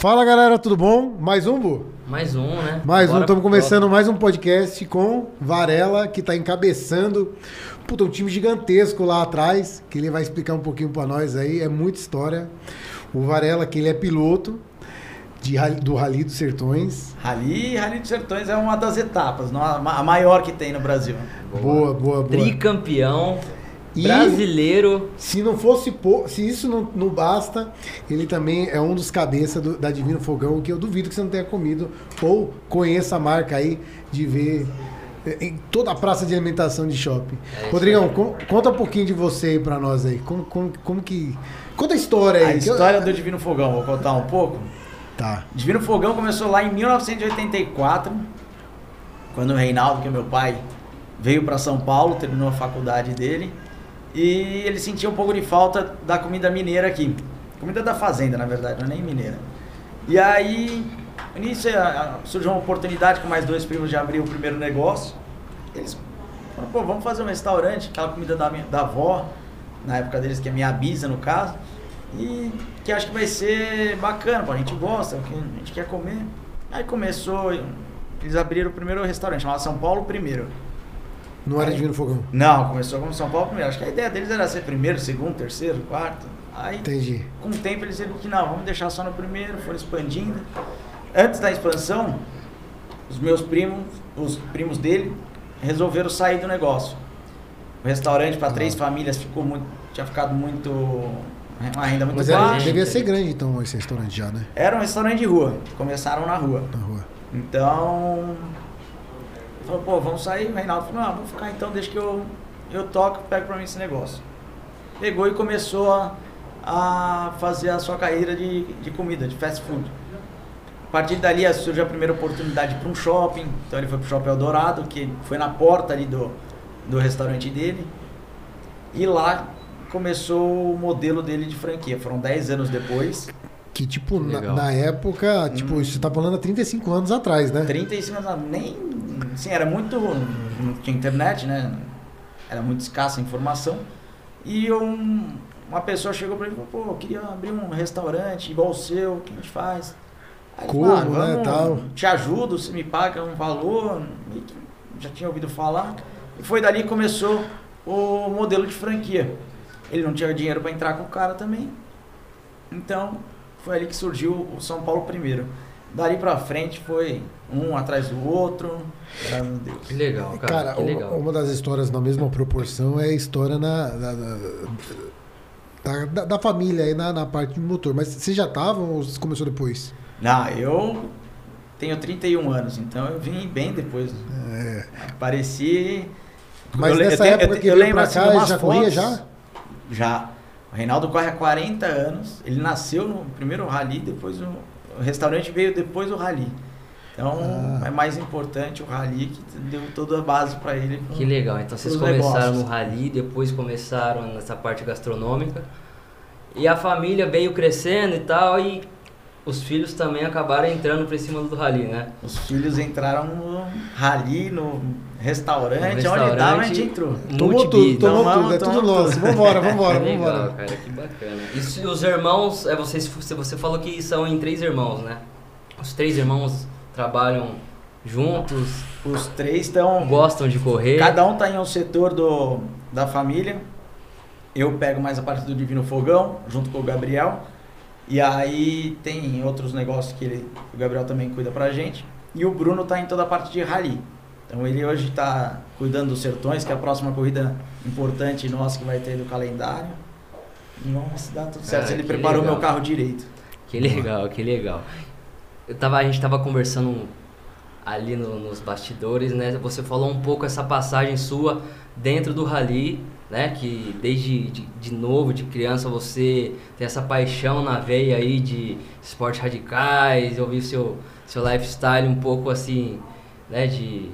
Fala galera, tudo bom? Mais um, Bu? Mais um, né? Mais um, Bora estamos pro começando mais um podcast com Varela, que está encabeçando puta, um time gigantesco lá atrás, que ele vai explicar um pouquinho para nós aí, é muita história. O Varela, que ele é piloto de, do Rally dos Sertões. Rally, Rally dos Sertões é uma das etapas, não a ma- a maior que tem no Brasil. Boa, boa, boa. Tricampeão, E- brasileiro. Se não fosse se isso não, não basta, ele também é um dos cabeças do- da Divino Fogão, que eu duvido que você não tenha comido ou conheça a marca aí de ver eh, em toda a praça de alimentação de shopping. É Rodrigão, con- conta um pouquinho de você aí pra nós aí. Como, como, como que. Conta a história aí. A que eu- história do Divino Fogão, vou contar um pouco. Tá. Divino Fogão começou lá em 1984, quando o Reinaldo, que é meu pai, veio para São Paulo, terminou a faculdade dele, e ele sentia um pouco de falta da comida mineira aqui. Comida da fazenda, na verdade, não é nem mineira. E aí, nisso surgiu uma oportunidade com mais dois primos de abrir o primeiro negócio. Eles falaram, pô, vamos fazer um restaurante, aquela comida da, minha, da avó, na época deles, que é minha bisa, no caso. E que acho que vai ser bacana, pô, a gente gosta, a gente quer comer. Aí começou, eles abriram o primeiro restaurante, chamado São Paulo Primeiro. Não era Divino Fogão. Não, começou como São Paulo Primeiro. Acho que a ideia deles era ser primeiro, segundo, terceiro, quarto. Aí, Entendi. com o tempo, eles viram que não, vamos deixar só no primeiro, foram expandindo. Antes da expansão, os meus primos, os primos dele, resolveram sair do negócio. O restaurante para três famílias ficou muito, tinha ficado muito uma renda muito Mas era, baixa. devia ser grande então esse restaurante já, né? Era um restaurante de rua. Começaram na rua. Na rua. Então, falou, pô, vamos sair. O Reinaldo falou, não, vamos ficar então, deixa que eu, eu toco, pego pra mim esse negócio. Pegou e começou a, a fazer a sua carreira de, de comida, de fast food. A partir dali surgiu a primeira oportunidade para um shopping. Então ele foi pro Shopping Eldorado, que foi na porta ali do, do restaurante dele. E lá começou o modelo dele de franquia. Foram 10 anos depois. Que tipo, na, na época, tipo, Hum. você tá falando há 35 anos atrás, né? 35 anos, atrás, nem. Assim, era muito. Não tinha internet, né? Era muito escassa a informação. E um, uma pessoa chegou pra mim e falou: pô, eu queria abrir um restaurante igual o seu, o que a gente faz? Aí eu falei, Como, né, tal. Te ajudo, você me paga um valor. Já tinha ouvido falar. E foi dali que começou o modelo de franquia. Ele não tinha dinheiro para entrar com o cara também. Então, foi ali que surgiu o São Paulo primeiro. Dali pra frente foi um atrás do outro. Graças a Deus. Que legal, cara. Cara, que uma, legal. uma das histórias na mesma proporção é a história na, na- na- da, da- da família aí na, na parte de motor. Mas vocês já estavam ou você começou depois? Não, eu tenho 31 anos, então eu vim bem depois. É. Apareci. Mas eu nessa eu época eu- que eu veio lembro, pra assim, cá, umas já corria já? Já. O Reinaldo corre há 40 anos. Ele nasceu no primeiro rally, depois o, o restaurante veio depois do rally. Então Ah. é mais importante o rally que deu toda a base pra ele. Que legal. Então vocês começaram negócios. no rally, depois começaram nessa parte gastronômica. E a família veio crescendo e tal, e os filhos também acabaram entrando pra cima do rally, né? Os filhos entraram no rally, no restaurante, No onde restaurante. dava a gente entrou. Tomou tudo, tomou tudo, é tudo nosso. Vambora, vambora, legal, vambora. cara, que bacana. E os irmãos, é, vocês, você falou que são em três irmãos, né? Os três irmãos trabalham juntos, Os três estão. gostam de correr. Cada um está em um setor do, da família. Eu pego mais a parte do Divino Fogão, junto com o Gabriel. E aí tem outros negócios que ele, o Gabriel também cuida pra gente. E o Bruno tá em toda a parte de rally. Então ele hoje está cuidando dos Sertões, que é a próxima corrida importante nossa que vai ter do calendário. E vamos se dá tudo certo. Ah, ele preparou legal. meu carro direito. Que legal, que legal. Eu tava, a gente tava conversando ali no- nos bastidores, né? Você falou um pouco essa passagem sua dentro do rally, né? Que desde de, de novo, de criança, você tem essa paixão na veia aí de esportes radicais, eu vi seu, seu lifestyle um pouco assim, né? De,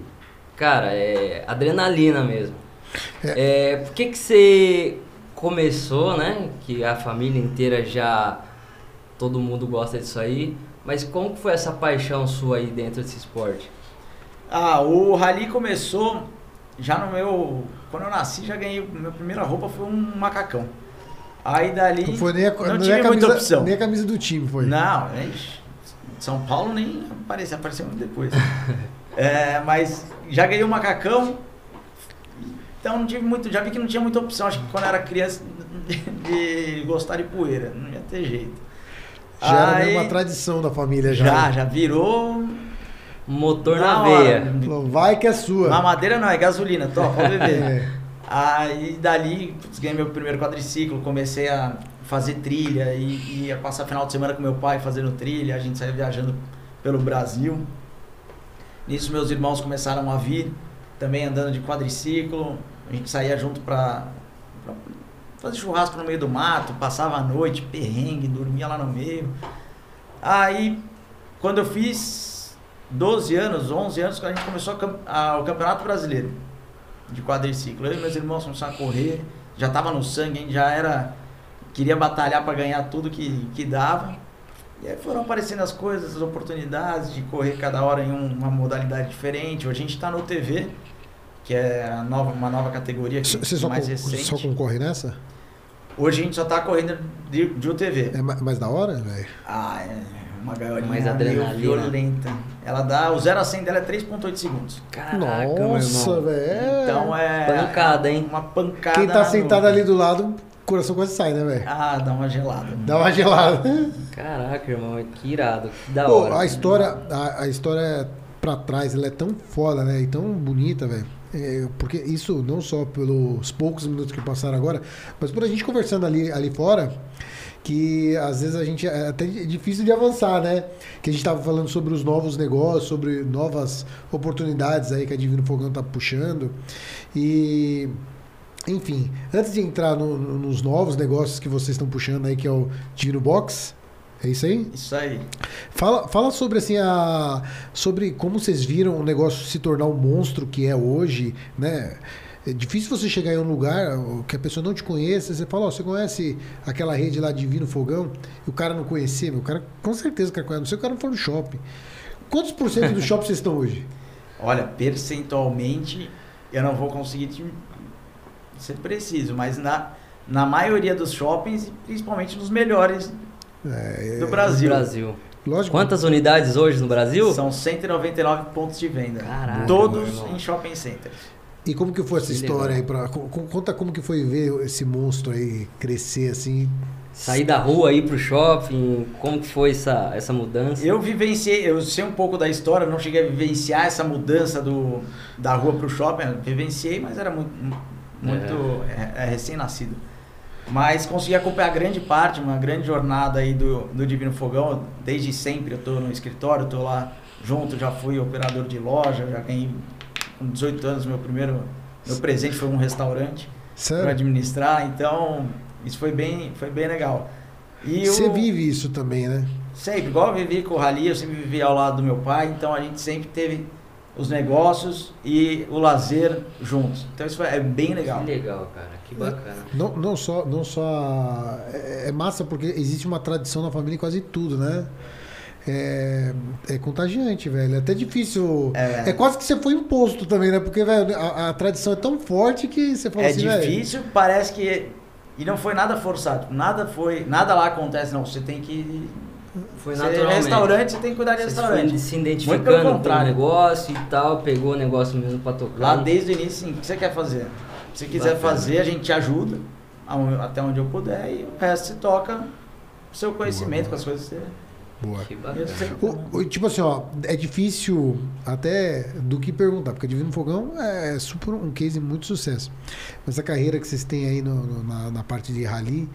cara, é adrenalina mesmo. É, por que que você começou, né? Que a família inteira já todo mundo gosta disso aí. Mas como que foi essa paixão sua aí dentro desse esporte? Ah, o rally começou já no meu. Quando eu nasci, já ganhei. Minha primeira roupa foi um macacão. Aí dali. Não foi nem a, não nem tive a muita camisa, opção. nem a camisa do time, foi. Não, ixi, São Paulo nem apareceu, apareceu muito depois. é, mas já ganhei o macacão. Então não tive muito, já vi que não tinha muita opção. Acho que quando eu era criança de, de gostar de poeira, não ia ter jeito. Já Aí- era uma tradição da família já. Já, já virou Motor na, na hora. veia. Falou, Vai que é sua. Mamadeira não, é gasolina, top, pode beber. É. Aí dali, putz, ganhei meu primeiro quadriciclo, comecei a fazer trilha e ia passar final de semana com meu pai fazendo trilha, a gente saía viajando pelo Brasil. Nisso meus irmãos começaram a vir, também andando de quadriciclo, a gente saía junto pra, fazer churrasco no meio do mato, passava a noite, perrengue, dormia lá no meio. Aí, quando eu fiz 12 anos, 11 anos, a gente começou a a- o Campeonato Brasileiro de quadriciclo. Eu e meus irmãos começaram a correr, já tava no sangue, a gente já era. Queria batalhar para ganhar tudo que, que dava. E aí foram aparecendo as coisas, as oportunidades de correr cada hora em um- uma modalidade diferente. Hoje a gente está no TV, que é a nova, uma nova categoria que Você só, mais con- recente. só concorre nessa? Hoje a gente só tá correndo de, de UTV. É ma- mais da hora, velho? Ah, é uma gaiolinha Mais adrenalina. violenta. Ela dá, o 0 a 100 dela é 3.8 segundos. Caraca, Nossa, irmão. velho. Então é Pancada, hein? uma pancada. Quem tá sentado ali do lado, o coração quase sai, né, velho? Ah, dá uma gelada. Dá uma gelada. Caraca, irmão, que irado. Que da Pô, hora. a história, a, a história pra trás, ela é tão foda, né? E tão bonita, velho. É, porque isso não só pelos poucos minutos que passaram agora, mas por a gente conversando ali, ali fora, que às vezes a gente é até difícil de avançar, né? Que a gente tava falando sobre os novos negócios, sobre novas oportunidades aí que a Divino Fogão tá puxando. E enfim, antes de entrar no- no- nos novos negócios que vocês estão puxando aí, que é o Divino Box, é isso aí? Isso aí. Fala, fala sobre assim a sobre como vocês viram o negócio se tornar o monstro que é hoje, né? É difícil você chegar em um lugar que a pessoa não te conheça, você fala, ó, você conhece aquela rede lá Divino Fogão? E o cara não conhecer, meu, o cara com certeza cara conhece, não sei se o cara não for no shopping. Quantos por cento do shopping vocês estão hoje? Olha, percentualmente eu não vou conseguir te ser preciso, mas na, na maioria dos shoppings, principalmente nos melhores É, do No Brasil. Brasil. lógico. Quantas unidades hoje no Brasil? São 199 pontos de venda. Caraca, todos irmão. em shopping centers. E como que foi essa Que história legal. aí? Pra, co- co- conta como que foi ver esse monstro aí crescer assim. Sair da rua aí pro shopping, como que foi essa, essa mudança? Eu vivenciei, eu sei um pouco da história, não cheguei a vivenciar essa mudança do, da rua para o shopping. Eu vivenciei, mas era muito, muito é, é, recém-nascido. Mas consegui acompanhar grande parte, uma grande jornada aí do, do Divino Fogão. Desde sempre eu estou no escritório, estou lá junto, já fui operador de loja, já ganhei com 18 anos meu primeiro meu presente foi um restaurante para administrar, então isso foi bem, foi bem legal. E Você o- vive isso também, né? Sempre, igual eu vivi com o Rally, eu sempre vivi ao lado do meu pai, então a gente sempre teve os negócios e o lazer juntos. Então isso é bem legal. Que legal, cara. Que bacana. Não, não só, não só é, é massa porque existe uma tradição na família em quase tudo, né? É, é contagiante, velho. É até difícil. É. É. quase que você foi imposto também, né? Porque, velho, a, a tradição é tão forte que você fala É assim, velho, difícil, parece que. E não foi nada forçado. Nada foi. Nada lá acontece, não. Você tem que. Foi Você, naturalmente. restaurante, você tem que cuidar de Você restaurante. se identificando com o negócio e tal, pegou o negócio mesmo pra tocar. Lá desde o início, sim, o que você quer fazer? Se você quiser Bacana. fazer, a gente te ajuda até onde eu puder e o resto você toca o seu conhecimento com as coisas que você. Boa. O- o- tipo assim, ó, é difícil até do que perguntar, porque Divino Fogão é super um case de muito sucesso. Mas a carreira que vocês têm aí no- no- na, na parte de rally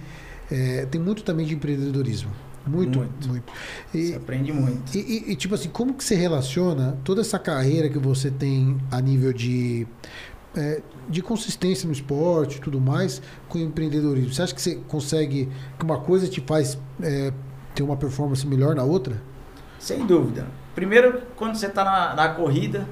é, tem muito também de empreendedorismo. Muito, muito. Muito. E, Você aprende muito. e, e- e, tipo assim, como que você relaciona toda essa carreira que você tem a nível de, é, de consistência no esporte e tudo mais com o empreendedorismo? Você acha que você consegue, que uma coisa te faz é, ter uma performance melhor na outra? Sem dúvida. Primeiro, quando você está na, na corrida,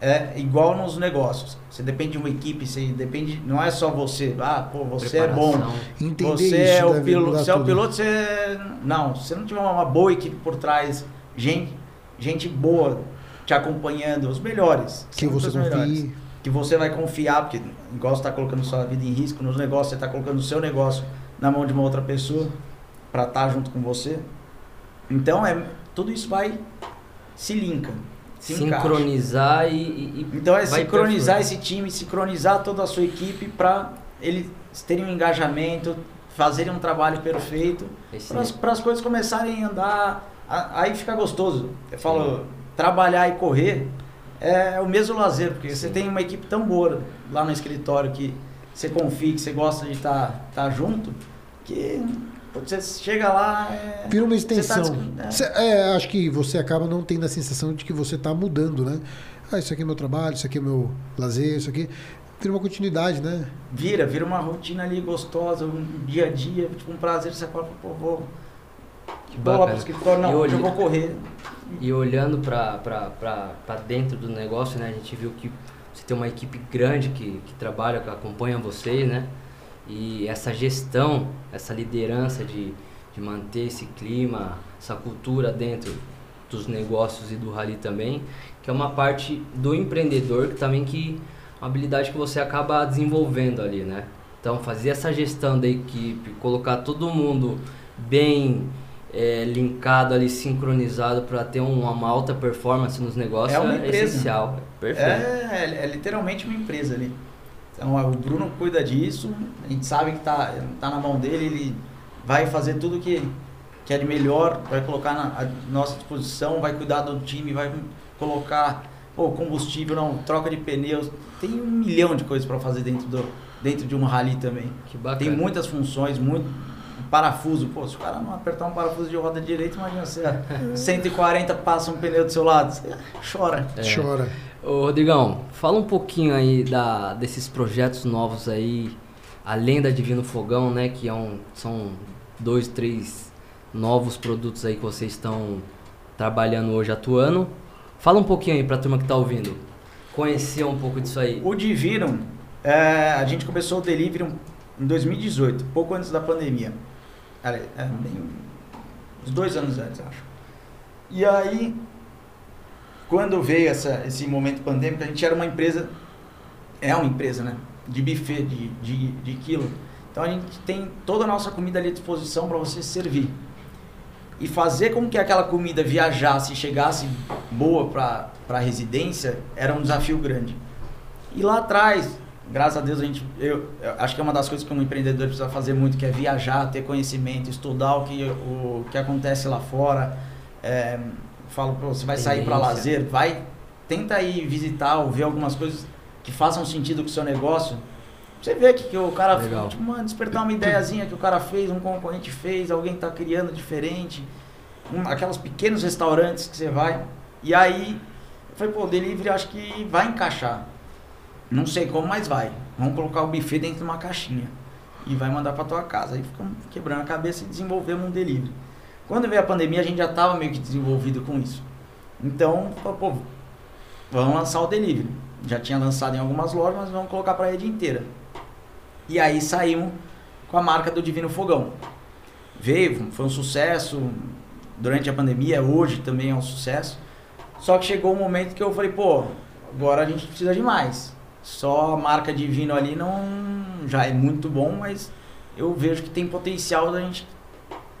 é igual nos negócios. Você depende de uma equipe, você depende. Não é só você. Ah, pô, você é bom. Preparação. Entender Você isso é o piloto. Você é o piloto, você. Não, se você não tiver uma boa equipe por trás, gente, gente boa te acompanhando, os melhores. Que você confie. que você vai confiar, porque igual você está colocando sua vida em risco nos negócios, você está colocando o seu negócio na mão de uma outra pessoa para estar junto com você. Então é tudo isso vai se linka. Se sincronizar e, e, Então é sincronizar esse time, sincronizar toda a sua equipe para eles terem um engajamento, fazerem um trabalho perfeito, para as coisas começarem a andar, a, aí fica gostoso. Eu falo, Sim. trabalhar e correr é o mesmo lazer, porque Sim. você tem uma equipe tão boa lá no escritório que você confia, que você gosta de estar tá, tá junto, que você chega lá. É, Vira uma tá extensão. Tá, Cê, é, acho que você acaba não tendo a sensação de que você está mudando, né? Ah, isso aqui é meu trabalho, isso aqui é meu lazer, isso aqui. Vira uma continuidade, né? Vira, vira uma rotina ali gostosa, um dia a dia, tipo um prazer, você fala, pô, vou. Que vou lá pro escritório, não, hoje eu vou correr. E olhando para dentro do negócio, né, a gente viu que você tem uma equipe grande que, que trabalha, que acompanha vocês, né? E essa gestão, essa liderança de, de manter esse clima, essa cultura dentro dos negócios e do rally também, que é uma parte do empreendedor que também que uma habilidade que você acaba desenvolvendo ali, né? Então fazer essa gestão da equipe, colocar todo mundo bem é, linkado ali, sincronizado para ter uma, uma, alta performance nos negócios é, uma é essencial. É, perfeito. É, é, literalmente uma empresa ali. Então o Bruno cuida disso, a gente sabe que tá, tá na mão dele, ele vai fazer tudo que, que é de melhor, vai colocar na nossa disposição, vai cuidar do time, vai colocar pô, combustível, não, troca de pneus. Tem um milhão de coisas para fazer dentro, do, dentro de um rally também. Que bacana. Tem muitas funções, muito parafuso. Pô, se o cara não apertar um parafuso de roda direita, imagina você 140 passa um pneu do seu lado, você chora. É. Chora. Ô, Rodrigão, fala um pouquinho aí da, desses projetos novos aí, além da Divino Fogão, né? Que é um, são dois, três novos produtos aí que vocês estão trabalhando hoje, atuando. Fala um pouquinho aí pra turma que tá ouvindo. Conhecer um pouco disso aí. O Divino, é, a gente começou o delivery em 2018, pouco antes da pandemia. É, bem, uns dois anos antes, acho. E aí quando veio essa, esse momento pandêmico, a gente era uma empresa, é uma empresa, né? De buffet, de, de, de quilo. Então a gente tem toda a nossa comida ali à disposição para você servir. E fazer com que aquela comida viajasse e chegasse boa para a residência era um desafio grande. E lá atrás, graças a Deus, a gente, eu, eu, acho que é uma das coisas que um empreendedor precisa fazer muito, que é viajar, ter conhecimento, estudar o que, o, que acontece lá fora. É, falo, pô, você vai sair para lazer, vai, tenta ir visitar ou ver algumas coisas que façam sentido com o seu negócio. Você vê que, que o cara, Legal. tipo, mano, despertar uma ideiazinha que o cara fez, um concorrente fez, alguém tá criando diferente. Um, aquelas pequenos restaurantes que você vai. E aí, eu falei, pô, o delivery acho que vai encaixar. Não sei como, mas vai. Vamos colocar o buffet dentro de uma caixinha. E vai mandar para tua casa. Aí ficamos quebrando a cabeça e desenvolvemos um delivery. Quando veio a pandemia, a gente já estava meio que desenvolvido com isso. Então, pô, vamos lançar o delivery. Já tinha lançado em algumas lojas, mas vamos colocar para a rede inteira. E aí saímos com a marca do Divino Fogão. Veio, foi um sucesso durante a pandemia, hoje também é um sucesso. Só que chegou um momento que eu falei, pô, agora a gente precisa de mais. Só a marca Divino ali não já é muito bom, mas eu vejo que tem potencial da gente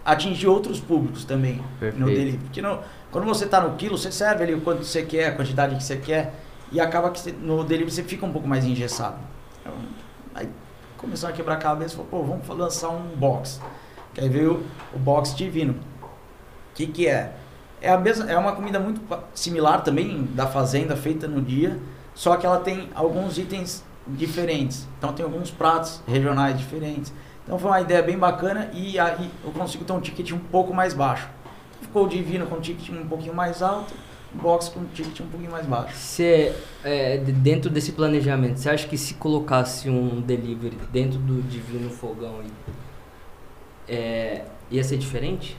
atingir outros públicos também Perfeito. no delivery. Porque no, quando você está no quilo, você serve ali o quanto você quer, a quantidade que você quer, e acaba que você, no delivery você fica um pouco mais engessado. Então, aí começou a quebrar a cabeça, falou, pô, vamos lançar um box. Que aí veio o box divino. O que, que é? É, a mesma, é uma comida muito similar também da fazenda, feita no dia, só que ela tem alguns itens diferentes. Então tem alguns pratos regionais diferentes. Então foi uma ideia bem bacana e aí eu consigo ter um ticket um pouco mais baixo. Ficou o Divino com um ticket um pouquinho mais alto, o Box com um ticket um pouquinho mais baixo. Você, é, dentro desse planejamento, você acha que se colocasse um delivery dentro do Divino Fogão, é, ia ser diferente?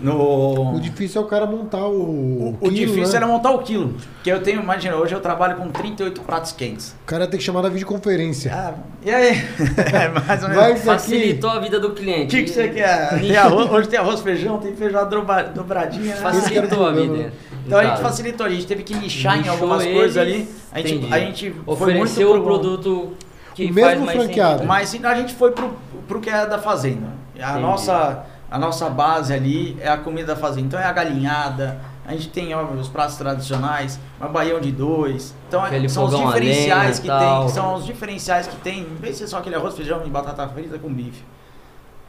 No... O difícil é o cara montar o. O, o quilo, difícil né? era montar o quilo. Que eu tenho, imagina, hoje eu trabalho com 38 pratos quentes. O cara tem que chamar na videoconferência. Ah, e aí? é, mais ou menos. Facilitou a vida do cliente. O que, que você quer? Tem arroz, hoje tem arroz, feijão, tem feijão dobradinha. Né? Facilitou a vida. Então a gente facilitou, a gente teve que nichar Nichou em algumas eles, coisas ali. A gente, a gente ofereceu o produto que o mesmo franqueado. Mas a gente foi pro, pro que é da fazenda. A Entendi. nossa a nossa base ali é a comida da fazenda. Então é a galinhada, a gente tem ó, os pratos tradicionais, uma baião de dois. Então Aquele são os a diferenciais lenha, que tal. tem, são os diferenciais que tem, em vez de ser só aquele arroz, feijão e batata frita com bife.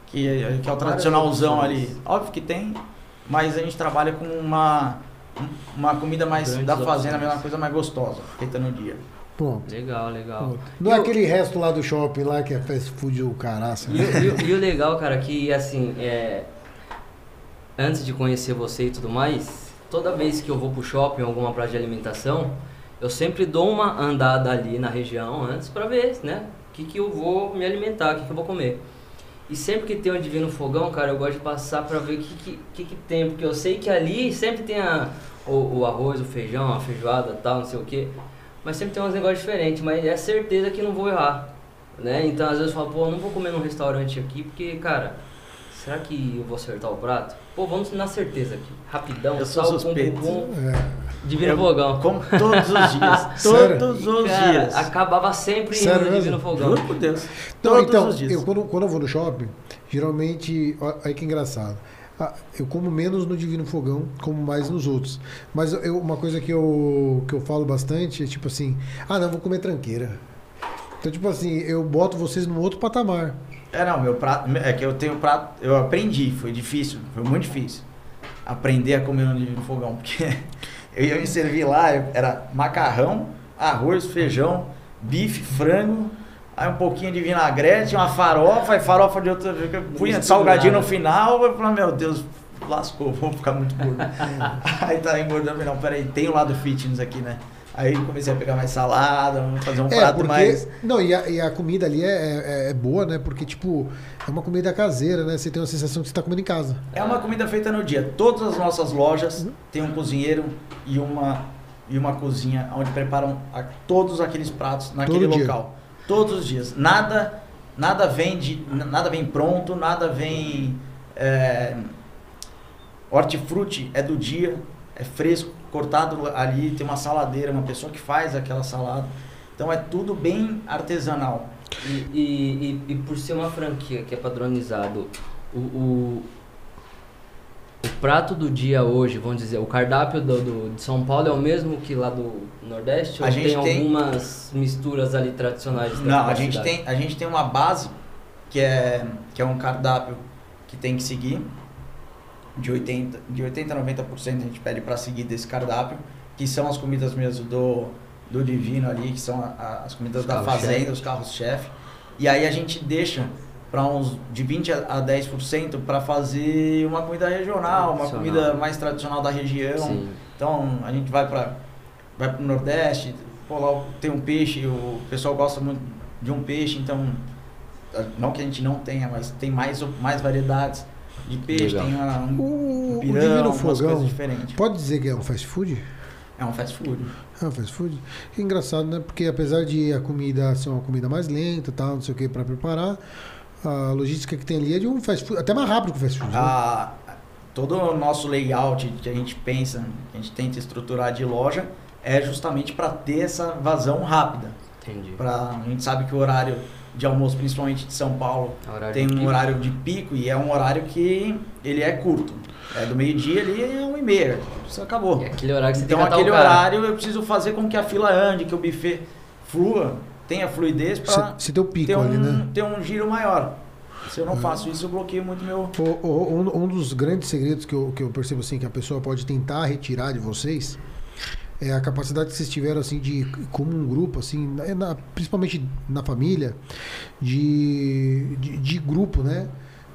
Que, é- que é o tradicionalzão ali. Óbvio que tem, mas a gente trabalha com uma uma comida mais Grandes da fazenda, opções. uma coisa mais gostosa, feita no dia. Pronto. Legal, legal. Não E é aquele resto lá do shopping lá que é fast food o caraça. E, o- e o- e o legal, cara, que assim, é, antes de conhecer você e tudo mais, toda vez que eu vou pro shopping, alguma praça de alimentação, eu sempre dou uma andada ali na região antes pra ver, né? O que, que eu vou me alimentar, o que, que eu vou comer. E sempre que tem um divino fogão, cara, eu gosto de passar pra ver o que, que, que, que tem, porque eu sei que ali sempre tem a, o, o arroz, o feijão, a feijoada tal, não sei o que. Mas sempre tem uns negócios diferentes, mas é certeza que não vou errar. Né? Então às vezes eu falo, pô, eu não vou comer num restaurante aqui, porque, cara, será que eu vou acertar o prato? Pô, vamos na certeza aqui. Rapidão, Eu sou sal, pum, suspeito. pum, pum, É. divino Eu fogão. Como todos os dias. Todos os Cara, dias. acabava sempre Sério no mesmo? divino fogão. Juro por Deus. Não, todos então, os dias. eu, quando, quando eu vou no shopping, geralmente, aí que engraçado. Ah, Eu como menos no Divino Fogão, como mais nos outros. Mas eu, uma coisa que eu, que eu falo bastante é tipo assim: ah, não, vou comer tranqueira. Então, tipo assim, eu boto vocês num outro patamar. É, não, meu prato. É que eu tenho prato. Eu aprendi, foi difícil, foi muito difícil. Aprender a comer no no fogão. Porque eu ia me servir lá, era macarrão, arroz, feijão, bife, frango, aí um pouquinho de vinagrete, uma farofa, e farofa de outra. Punha salgadinho no final, eu falei, meu Deus, lascou, vou ficar muito gordo. aí tá engordando, não, peraí, tem o lado fitness aqui, né? Aí comecei a pegar mais salada, vamos fazer um é, prato porque. mais. Não, e a, e a comida ali é, é, é boa, né? Porque, tipo, é uma comida caseira, né? Você tem uma sensação que você tá comendo em casa. É uma comida feita no dia. Todas as nossas lojas têm um cozinheiro e uma, e uma cozinha onde preparam a- todos aqueles pratos naquele Todo dia. Todos os dias. Nada, nada vem de, nada vem pronto, nada vem é, hortifruti é do dia, é fresco, cortado ali, tem uma saladeira, uma pessoa que faz aquela salada. Então é tudo bem artesanal. E, e, e, e por ser uma franquia que é padronizado, o, o, o prato do dia hoje, vamos dizer, o cardápio do, do- de São Paulo é o mesmo que lá do Nordeste? A ou gente tem, tem- algumas misturas ali tradicionais? Não, a gente, tem, a gente tem uma base que é, que é um cardápio que tem que seguir. De 80%, de 80 a 90% a gente pede para seguir desse cardápio, que são as comidas mesmo do, do Divino ali, que são a- a- as comidas Os da fazenda, os carros-chefe. E aí a gente deixa para uns de 20 a a 10% para fazer uma comida regional, uma comida mais tradicional da região. Sim. Então a gente vai para vai pro Nordeste, pô, lá tem um peixe, o pessoal gosta muito de um peixe, então não que a gente não tenha, mas tem mais mais variedades de peixe, Legal. tem uma, um O, o pirão, umas Fogão, coisas diferentes. pode dizer que é um fast food? É um fast food. Ah, fast food. Que engraçado, né? Porque apesar de a comida ser uma comida mais lenta, tal, não sei o que, para preparar, a logística que tem ali é de um fast food, até mais rápido que o fast food. né? A, todo o nosso layout que a gente pensa, que a gente tenta estruturar de loja, é justamente para ter essa vazão rápida. Entendi. Pra, a gente sabe que o horário de almoço, principalmente de São Paulo, Horário tem um pico. horário de pico e é um horário que ele é curto. É do meio-dia ali é uma e meia. Isso acabou. É aquele horário que você Então tem que aquele horário eu preciso fazer com que a fila ande, que o buffet flua, tenha fluidez para ter, um, ali, né? ter um giro maior. Se eu não faço isso, eu bloqueio muito meu. O- o- um, um dos grandes segredos que eu, que eu percebo assim que a pessoa pode tentar retirar de vocês é a capacidade que vocês tiveram assim de como um grupo assim, na- principalmente na família, de, de, de grupo, né?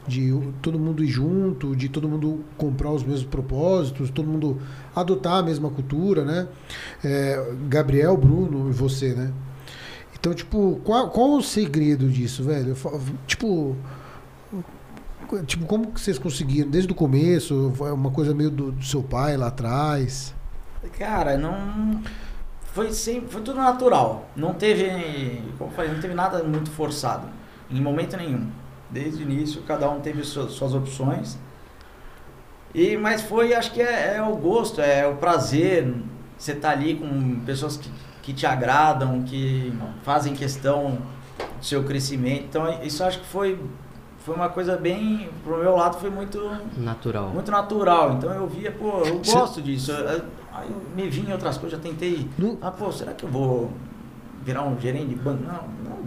De todo mundo ir junto, de todo mundo comprar os mesmos propósitos, todo mundo adotar a mesma cultura, né? É, Gabriel, Bruno e você, né? Então, tipo, qual, qual o segredo disso, velho? Eu Tipo, Tipo, como que vocês conseguiram? Desde o começo? Foi uma coisa meio do, do seu pai lá atrás? Cara, não. Foi sempre. Foi tudo natural. Não teve. Como falei, não teve nada muito forçado. Em momento nenhum. Desde o início, cada um teve suas, suas opções. E, mas foi, acho que é, é o gosto, é o prazer. Você tá ali com pessoas que, que te agradam, que fazem questão do seu crescimento. Então, isso acho que foi foi uma coisa bem, pro meu lado foi muito Natural. muito natural. Então eu via, pô, eu gosto disso. Aí eu me vi em outras coisas, já tentei. Ah, pô, será que eu vou virar um gerente de banco? Não, não.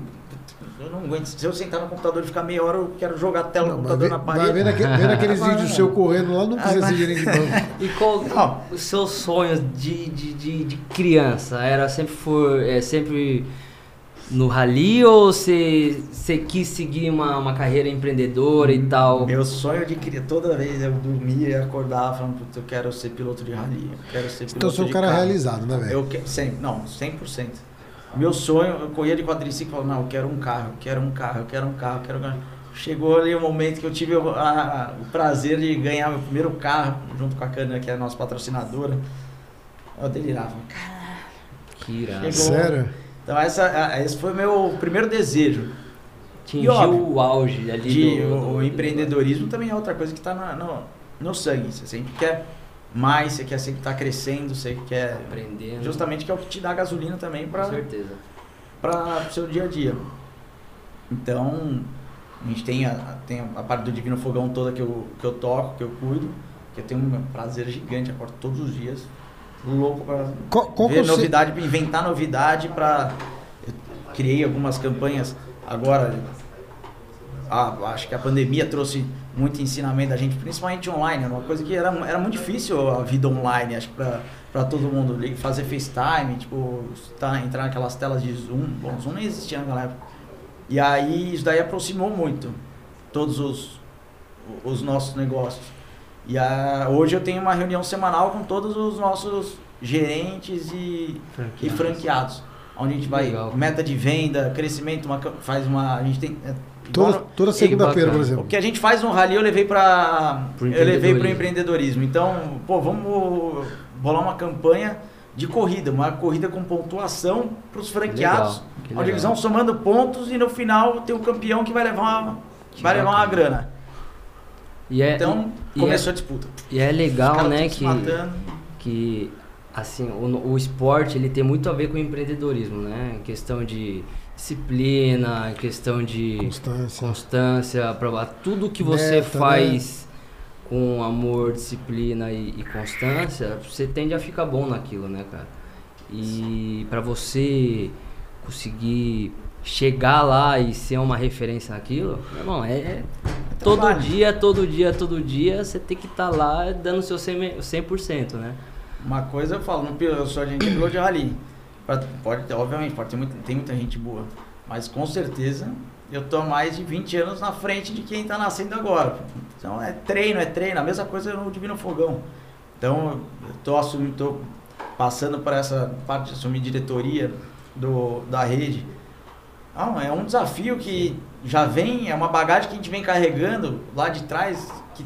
Eu não aguento. Se eu sentar no computador e ficar meia hora, eu quero jogar a tela do computador vê- na vai parede. vendo, aquele- vendo aqueles vídeos seu correndo lá, não precisa ser gerente de banco. E qual Não. os seus sonhos de, de, de, de criança? Era sempre for, é, sempre no rally ou você, você quis seguir uma, uma carreira empreendedora e tal? Meu sonho de criar, toda vez eu dormia e acordava falando, "Putz, eu quero ser piloto de rally, eu quero ser piloto Então eu sou um cara carro." realizado, né, velho? Eu quero, 100, não, 100%. Meu sonho, eu corria de quadriciclo e falava, não, eu quero um carro, eu quero um carro, eu quero um carro, eu quero um carro. Chegou ali o momento que eu tive o, a- o prazer de ganhar meu primeiro carro, junto com a Cana, que é a nossa patrocinadora. Eu delirava. Que irado. Chegou. Sério? Então essa, a- esse foi meu primeiro desejo. Atingiu óbvio, o auge ali de, do, o, do- o empreendedorismo também é outra coisa que está no, no, no sangue. Você sempre quer mais, você quer sempre estar crescendo, você quer... Aprendendo. Justamente que é o que te dá gasolina também Com para certeza. para o seu dia a dia. Então, a gente tem a, a- tem a parte do Divino Fogão toda que eu, que eu toco, que eu cuido, que eu tenho um prazer gigante, acordo todos os dias, louco para é ver se- novidade, pra inventar novidade para criei algumas campanhas agora ah, acho que a pandemia trouxe muito ensinamento da gente, principalmente online, era uma coisa que era, era muito difícil a vida online, acho que pra, pra todo mundo, fazer FaceTime, tipo, tá, entrar naquelas telas de Zoom, bom, Zoom nem existia naquela época. E aí isso daí aproximou muito todos os, os nossos negócios. E a, hoje eu tenho uma reunião semanal com todos os nossos gerentes e, e franqueados. Onde a gente vai, Legal. meta de venda, crescimento, uma, faz uma. A gente tem. É, Toda, toda segunda-feira, por exemplo. o que a gente faz no rally eu levei para eu levei para o empreendedorismo. Então, pô, vamos bolar uma campanha de corrida, uma corrida com pontuação para os franqueados, Legal, que onde legal. eles vão somando pontos e no final tem o campeão que vai levar uma, Que vai levar uma grana. E é, Então, e começou a disputa. e é legal, né, que, que assim, o, o esporte ele tem muito a ver com o empreendedorismo, né? Em questão de disciplina, questão de Constância. constância, pra, tudo que você Meta, faz com amor, disciplina e, e constância, você tende a ficar bom naquilo, né, cara? E pra você conseguir chegar lá e ser uma referência naquilo, meu irmão, é, é todo trabalho. dia, todo dia, todo dia, você tem que estar lá dando o seu 100%, 100%, né? Uma coisa eu falo, não, pil- eu sou agente de piloto de rally. Pra- Pode ter, obviamente, pode ter muita, tem muita gente boa. Mas com certeza eu tô mais de 20 anos na frente de quem tá nascendo agora. Então é treino, é treino. A mesma coisa no Divino Fogão. Então eu tô assumindo, tô passando por essa parte de assumir diretoria do, da rede. Não, é um desafio que já vem, é uma bagagem que a gente vem carregando lá de trás, que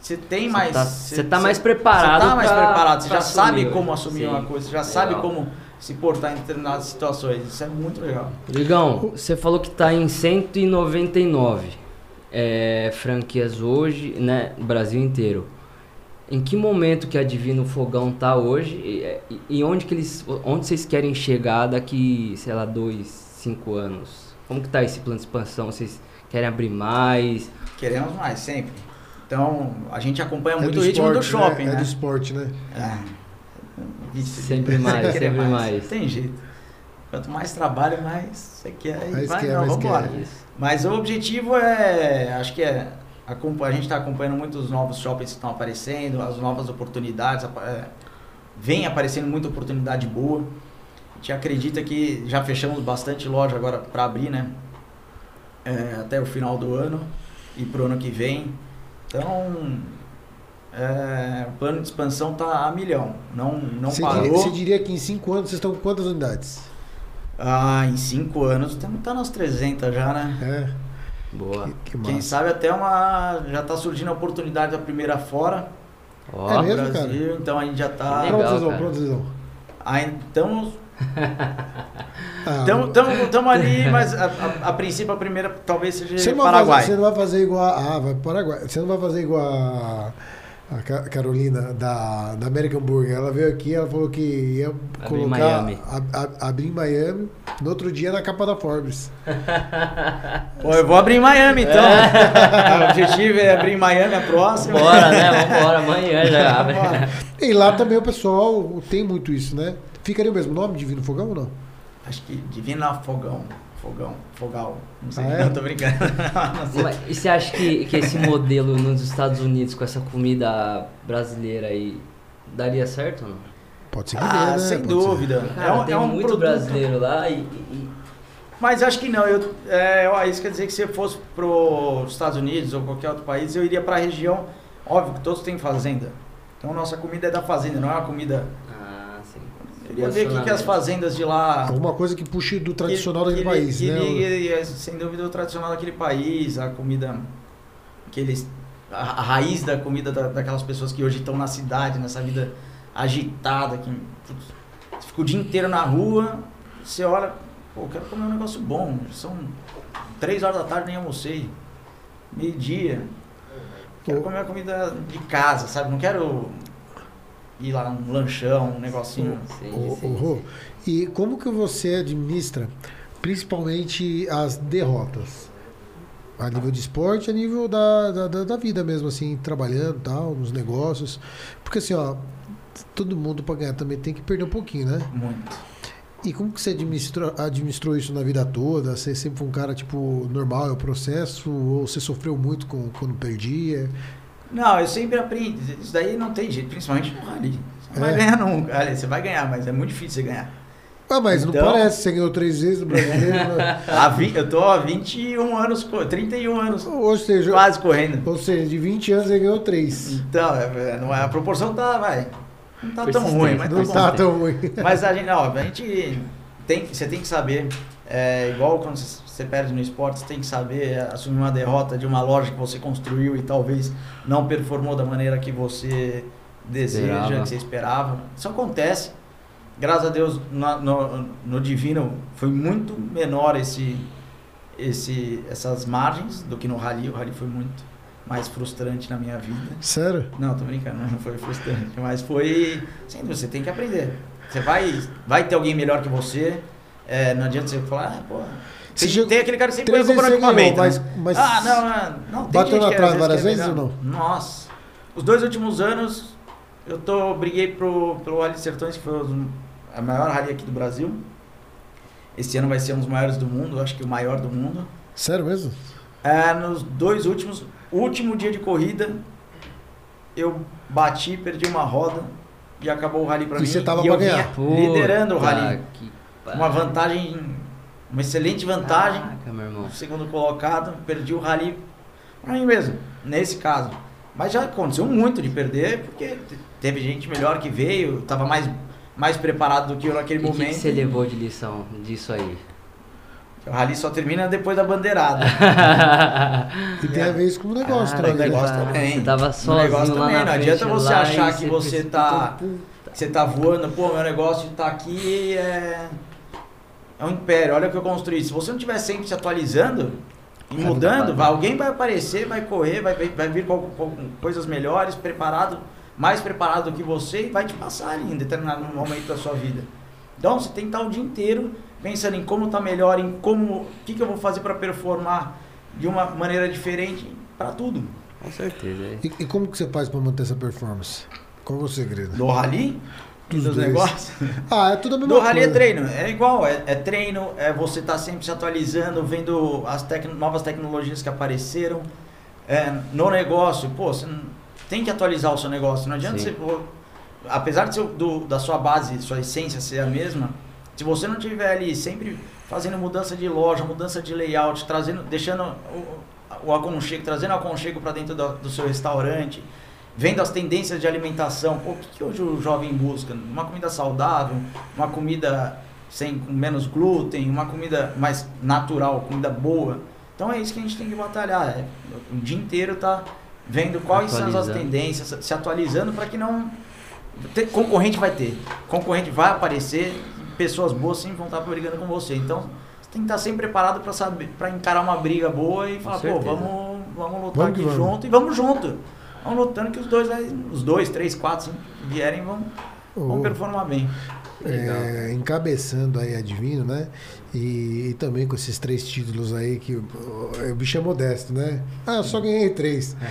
você tem Você mais. tá- cê- você tá cê- mais preparado Você tá mais pra- preparado, você já sabe assumir, como né? assumir Sim, uma coisa, você já legal. sabe como se portar em determinadas situações. Isso é muito legal. Ligão, você falou que tá em 199 é, franquias hoje, né, no Brasil inteiro. Em que momento que a Divino Fogão tá hoje e, e- e onde que eles, onde vocês querem chegar daqui, sei lá, dois, cinco anos? Como que tá esse plano de expansão? Vocês querem abrir mais? Queremos mais, sempre. Então, a gente acompanha É muito do o ritmo do esporte, shopping, né? né? É do esporte, né? É. Sempre mais, sempre mais. Tem jeito. Quanto mais trabalho, mais você quer. E Mais vai, quer, não, mais vamos quer. Mas o objetivo é, acho que é, acompa- a gente está acompanhando muitos novos shoppings que estão aparecendo, as novas oportunidades, é, vem aparecendo muita oportunidade boa. A gente acredita que já fechamos bastante loja agora para abrir, né? É, até o final do ano e pro ano que vem. Então, é, o plano de expansão tá a milhão, não, não você, parou. diria, você diria que em 5 anos vocês estão com quantas unidades? Ah, em cinco anos, estamos tá nas 300 já, né? É, Boa. que, que Quem sabe até uma. Já tá surgindo a oportunidade da primeira fora Ó, É no mesmo, Brasil, então a gente já tá. Legal, Pronto, Zizão, cara. pronto, Zizão. Aí, então, Ah, ali, mas a, a- a princípio a primeira talvez seja Você não, vai Paraguai. fazer, você não vai fazer igual a. Ah, vai Paraguai. Você não vai fazer igual a, A Ca- Carolina, da, da American Burger, ela veio aqui, ela falou que ia Abrir em colocar, Miami. a- a- abrir em Miami, no outro dia na capa da Forbes. Pô, eu vou abrir em Miami então. o objetivo é abrir em Miami a próxima. Bora, né? Vambora, amanhã já abre. E lá também o pessoal tem muito isso, né? Ficaria o mesmo nome, Divino Fogão ou não? Acho que Divina Fogão. Fogão. Fogal. Não sei. Ah, é? Não, tô brincando. Não e você acha que, que esse modelo nos Estados Unidos, com essa comida brasileira aí, daria certo ou não? Pode ser que dê, Ah, né? sem Pode dúvida. Cara, é um, tem é um muito produto. brasileiro lá e, e- Mas acho que não. Eu, é, ó, isso quer dizer que se eu fosse para os Estados Unidos ou qualquer outro país, eu iria para a região. Óbvio que todos têm fazenda. Então nossa comida é da fazenda, não é uma comida. Queria ver o que, que as fazendas de lá. Alguma coisa que puxe do tradicional que, daquele que, país, que, né? ligue, é, sem dúvida, o tradicional daquele país, a comida. que eles a, a raiz da comida da- daquelas pessoas que hoje estão na cidade, nessa vida agitada, que fica o dia inteiro na rua, você olha, pô, quero comer um negócio bom, são três horas da tarde, nem almocei, meio-dia, quero comer uma comida de casa, sabe? Não quero ir lá num lanchão, um negocinho. Sim, sim, e como que você administra principalmente as derrotas? A nível de esporte, a nível da, da, da- da vida mesmo, assim, trabalhando e tal, nos negócios. Porque assim, ó, todo mundo para ganhar também tem que perder um pouquinho, né? Muito. E como que você administrou, administrou isso na vida toda? Você sempre foi um cara, tipo, normal, é o processo? Ou você sofreu muito com, quando perdia? Não, eu sempre aprendi. Isso daí não tem jeito, principalmente no rally. Você não É. vai ganhar nunca. Aliás, você vai ganhar, mas é muito difícil você ganhar. Ah, mas Então- não parece, você ganhou três vezes no brasileiro. né? Vi- eu tô há 21 anos, co- 31 anos ou seja, quase correndo. ou seja, de 20 anos você ganhou três. Então, é, é, não é, a proporção tá, vai. Não tá tão ruim, mas Não tá tá tão ruim. Mas a gente, não, a gente tem, você tem que saber, é, igual quando você você perde no esporte, você tem que saber assumir uma derrota de uma loja que você construiu e talvez não performou da maneira que você deseja, Esperava. que você esperava. Isso acontece. Graças a Deus, no, no, no Divino foi muito menor esse, esse, essas margens do que no Rally. O Rally foi muito mais frustrante na minha vida. Sério? Não, tô brincando, não foi frustrante, mas foi. Sim, você tem que aprender. Você vai, vai ter alguém melhor que você. é, não adianta você falar, ah, pô. Você Tem, chegou- tem aquele cara que sempre você ganhou, equipamento. mas, né? mas Ah, não, não, não. Tem Bateu na trave várias vezes ou Nossa. Os dois últimos anos, eu tô, briguei pro, pelo Rally Sertões, que foi os- a maior rally aqui do Brasil. Esse ano vai ser um dos maiores do mundo, acho que o maior do mundo. Sério mesmo? É, nos dois últimos, último dia de corrida, eu bati, perdi uma roda e acabou o rally pra E mim. você tava e eu pra ganhar? vinha liderando o rally. Uma vantagem, uma excelente vantagem. Caraca, meu irmão. Segundo colocado, perdi o rally pra mim mesmo, nesse caso. Mas já aconteceu muito de perder, porque te- teve gente melhor que veio, tava mais, mais preparado do que eu naquele E o que, momento. você levou de lição disso aí? O rally só termina depois da bandeirada. E tem a ver isso com o negócio Cara, o também. negócio cara, também. Você tava O sozinho negócio lá também, na não frente adianta você achar que você tá- que você tá voando, pô, meu negócio de estar aqui é, é um império, olha o que eu construí. Se você não estiver sempre se atualizando e mudando, vai, alguém vai aparecer, vai correr, vai, vai, vai vir com, com coisas melhores, preparado, mais preparado do que você e vai te passar ali em determinado momento da sua vida. Então você tem que estar o dia inteiro pensando em como tá melhor, em como, o que, que eu vou fazer para performar de uma maneira diferente para tudo. Com certeza. é. E, e como que você faz pra manter essa performance? Qual é o segredo? Do rally, Dos dos dois. negócios. Ah, é tudo a mesma Do rally é coisa. treino, é igual, é, é treino, é você estar sempre se atualizando, vendo as tec- novas tecnologias que apareceram. É, no negócio, pô, você tem que atualizar o seu negócio. Não adianta Sim. você. pô, apesar de seu- do- da sua base, sua essência ser a mesma, se você não tiver ali sempre fazendo mudança de loja, mudança de layout, trazendo, deixando o, o aconchego, trazendo o aconchego para dentro do, do seu restaurante, vendo as tendências de alimentação. Pô, o que, que hoje o jovem busca? Uma comida saudável, uma comida sem com menos glúten, uma comida mais natural, comida boa. Então é isso que a gente tem que batalhar. É, o dia inteiro tá vendo quais são as tendências, se atualizando para que não ter- concorrente vai ter, concorrente vai aparecer, pessoas boas sempre vão estar brigando com você. Então você tem que estar sempre preparado para saber, para encarar uma briga boa e falar, pô, vamos, vamos lutar Vamos aqui vamos. junto e vamos junto. Vão lutando que os dois, aí, os dois, três, quatro, cinco vierem vão, vão performar bem. É, encabeçando aí a Divino, né? E, e também com esses três títulos aí que o, o bicho é modesto, né? Ah, eu só ganhei três.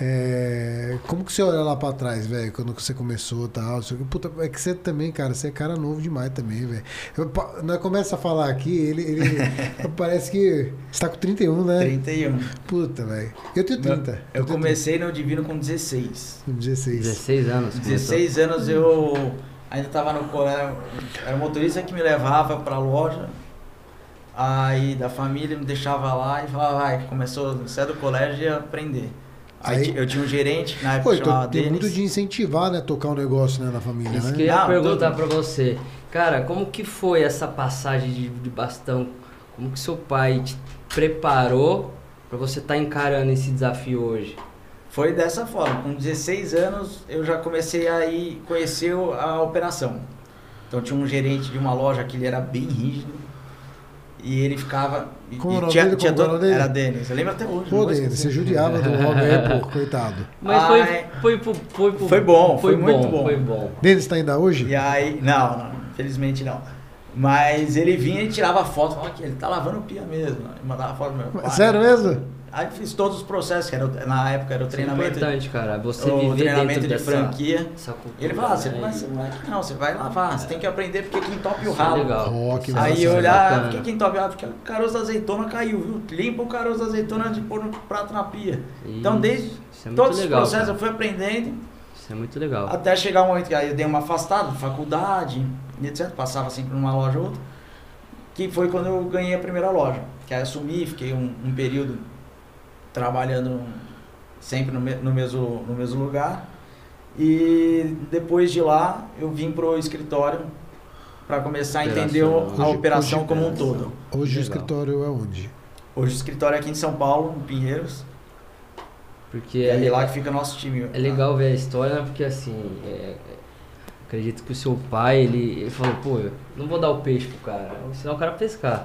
É, como que você olha lá pra trás, velho, quando você começou e tal? quê? Puta, é que você também, cara, você é cara novo demais também, velho. Eu Nós começa a falar aqui, ele, ele parece que você tá com 31, né? 31. Puta, velho. Eu tenho 30. Eu tenho comecei no Divino com 16. 30, 16. 16 anos. começou. 16 anos eu ainda estava no colégio, era o motorista que me levava para a loja. Aí da família me deixava lá e falava, vai, começou, você é do colégio e ia aprender. Aí, Aí- eu tinha um gerente, na época Pô, então chamava tem muito Denis. de incentivar, né? Tocar um negócio né, na família, Isso né? que eu ia Não, perguntar pra você. Cara, como que foi essa passagem de, de bastão? Como que seu pai te preparou pra você estar encarando esse desafio hoje? Foi dessa forma, com 16 anos eu já comecei a ir conhecer a operação. Então tinha um gerente de uma loja que ele era bem rígido. E ele ficava. e- Como e o nome tinha, dele? tinha todo- dele? Era Denis, eu lembro até hoje. Pô, Denis, você judiava do Robert, pô, coitado. Mas Ai. foi, foi, pro- foi, pro- Foi bom, foi muito bom. Foi bom. Denis tá ainda hoje? E aí, não, não, infelizmente não. Mas ele vinha e tirava foto, falava que ele tá lavando pia mesmo. E mandava foto do meu pai. Sério mesmo? Aí fiz todos os processos, que era, o- na época era o Isso é treinamento, importante, cara. Você o viver treinamento dentro de dessa, franquia. cultura. Ele falava, você né? não vai, você não vai, não, você vai lavar, você tem que aprender porque quem tope o é ralo. legal. Ó, que é Aí massa, eu olhar, bacana. por que quem tope? Ah, porque o caroço da azeitona caiu, viu? Limpa o caroço da azeitona de pôr no prato na pia. Então, Isso, desde isso é todos legal, os processos cara. eu fui aprendendo, Isso é muito legal. até chegar um momento que aí eu dei uma afastada, faculdade, e etc. Passava sempre numa loja ou outra. Que foi quando eu ganhei a primeira loja. Que aí assumi, fiquei um, um período trabalhando sempre no, me- no, mesmo, no mesmo lugar. E depois de lá, eu vim pro escritório para começar a entender o- a Hoje- operação hoje- como um todo. Hoje o Legal. escritório é onde? Hoje o escritório é aqui em São Paulo, em Pinheiros. Porque é é, lá que fica nosso time. é legal ver a história, porque assim, é- é- acredito que o seu pai, ele, ele falou, pô, eu não vou dar o peixe pro cara, eu vou ensinar o cara a pescar.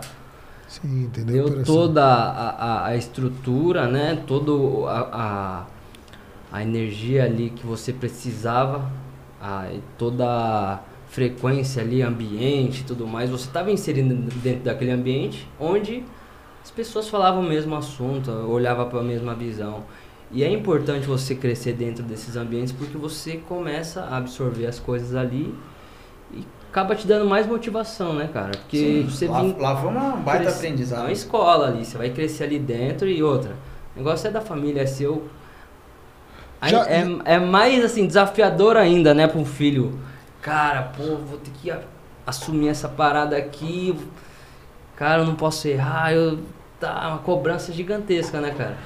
Sim, entendeu? Deu toda a, a, a estrutura, né? Toda a, a, a energia ali que você precisava, a, toda a frequência ali, ambiente e tudo mais. Você estava inserindo dentro daquele ambiente onde as pessoas falavam o mesmo assunto, olhavam para a mesma visão. E é importante você crescer dentro desses ambientes porque você começa a absorver as coisas ali e acaba te dando mais motivação, né, cara? Porque Sim, você lá, vem lá foi uma baita cresce- aprendizado. É uma escola ali, você vai crescer ali dentro e outra. O negócio é da família, é seu. Já- é, é mais assim, desafiador ainda, né, para um filho. Cara, pô, vou ter que assumir essa parada aqui. Cara, eu não posso errar. Eu, tá uma cobrança gigantesca, né, cara?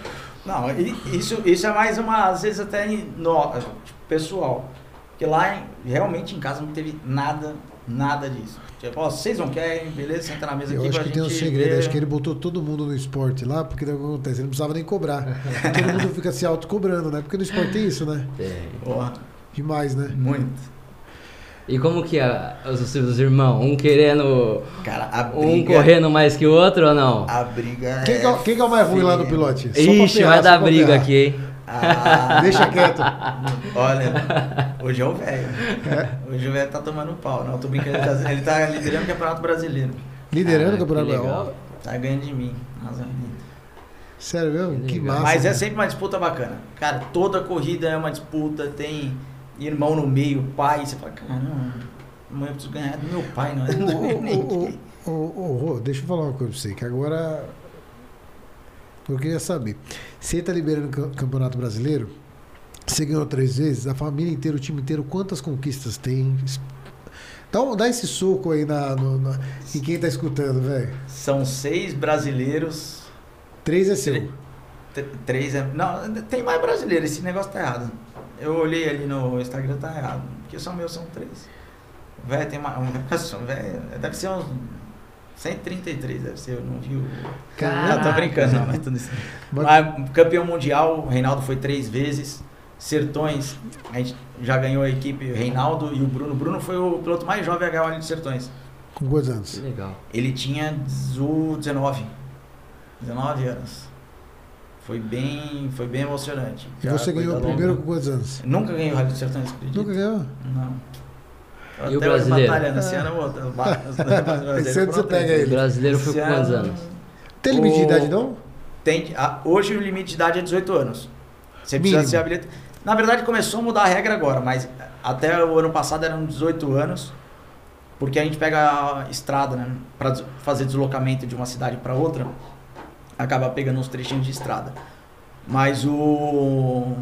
Não, isso, isso é mais uma, às vezes até no, tipo, pessoal. Porque lá realmente em casa não teve nada, nada disso. Tipo, ó, vocês não querem, beleza, senta na mesa Eu aqui acho pra que tem um segredo, ver. acho que ele botou todo mundo no esporte lá, porque daí o que acontece? Ele não precisava nem cobrar. todo mundo fica se autocobrando, né? Porque no esporte tem isso, né? Porra, Demais, né? muito. E como que é os seus irmãos? Um querendo. Cara, a Um briga. correndo mais que o outro ou não? A briga Quem, é. que é, quem que é o mais ruim lá no pilote? Só pra Ixi, ferrar, vai só dar pra briga ferrar. aqui, hein? Ah, Deixa quieto. Olha, hoje é o velho. Hoje o velho tá tomando pau. Não, tô brincando. Ele tá, ele tá liderando o Campeonato Brasileiro. Liderando Ah, o campeonato. legal. Tá ganhando de mim. Nossa, Sério mesmo? Que Que massa. Mas é sempre uma disputa bacana. Cara, toda corrida é uma disputa, tem irmão no meio, pai, você fala, caramba, amanhã eu preciso ganhar do meu pai, não é do ô, Rô, deixa eu falar uma coisa pra você, que agora eu queria saber. Você tá liberando o cam- Campeonato Brasileiro, você ganhou três vezes, a família inteira, o time inteiro, quantas conquistas tem? Dá, um- dá esse soco aí na, no- na- em quem tá escutando, velho. São seis brasileiros, Três é seu. três é... Não, tem mais brasileiro, esse negócio tá errado. Eu olhei ali no Instagram, tá errado. Porque só meus são três. Velho, tem mais... Deve ser uns... 133 deve ser, eu não vi o... Caraca. Não, tô brincando, não, mas tudo isso. Mas- campeão mundial, o Reinaldo foi três vezes. Sertões, a gente já ganhou a equipe, o Reinaldo e o Bruno. O Bruno foi o piloto mais jovem a ganhar o de Sertões. Com quantos Que anos? legal. Ele tinha dezo- 19. 19 anos. Foi bem, foi bem emocionante. E Já você ganhou o primeiro com quantos anos? Nunca ganhei o Rally do Sertão, você acredita? Nunca ganhou? Não. E o brasileiro? batalhando. Esse ano eu vou. eu ba- Esse ano você pega O brasileiro foi com quantos ano- anos? Tem limite de idade, não? Tem, a- hoje o limite de idade é 18 anos. Você precisa Mínimo. ser habilitado. Na verdade, começou a mudar a regra agora, mas até o ano passado eram 18 anos, porque a gente pega a estrada, né? Pra des- fazer deslocamento de uma cidade para outra, acaba pegando uns trechinhos de estrada. Mas o.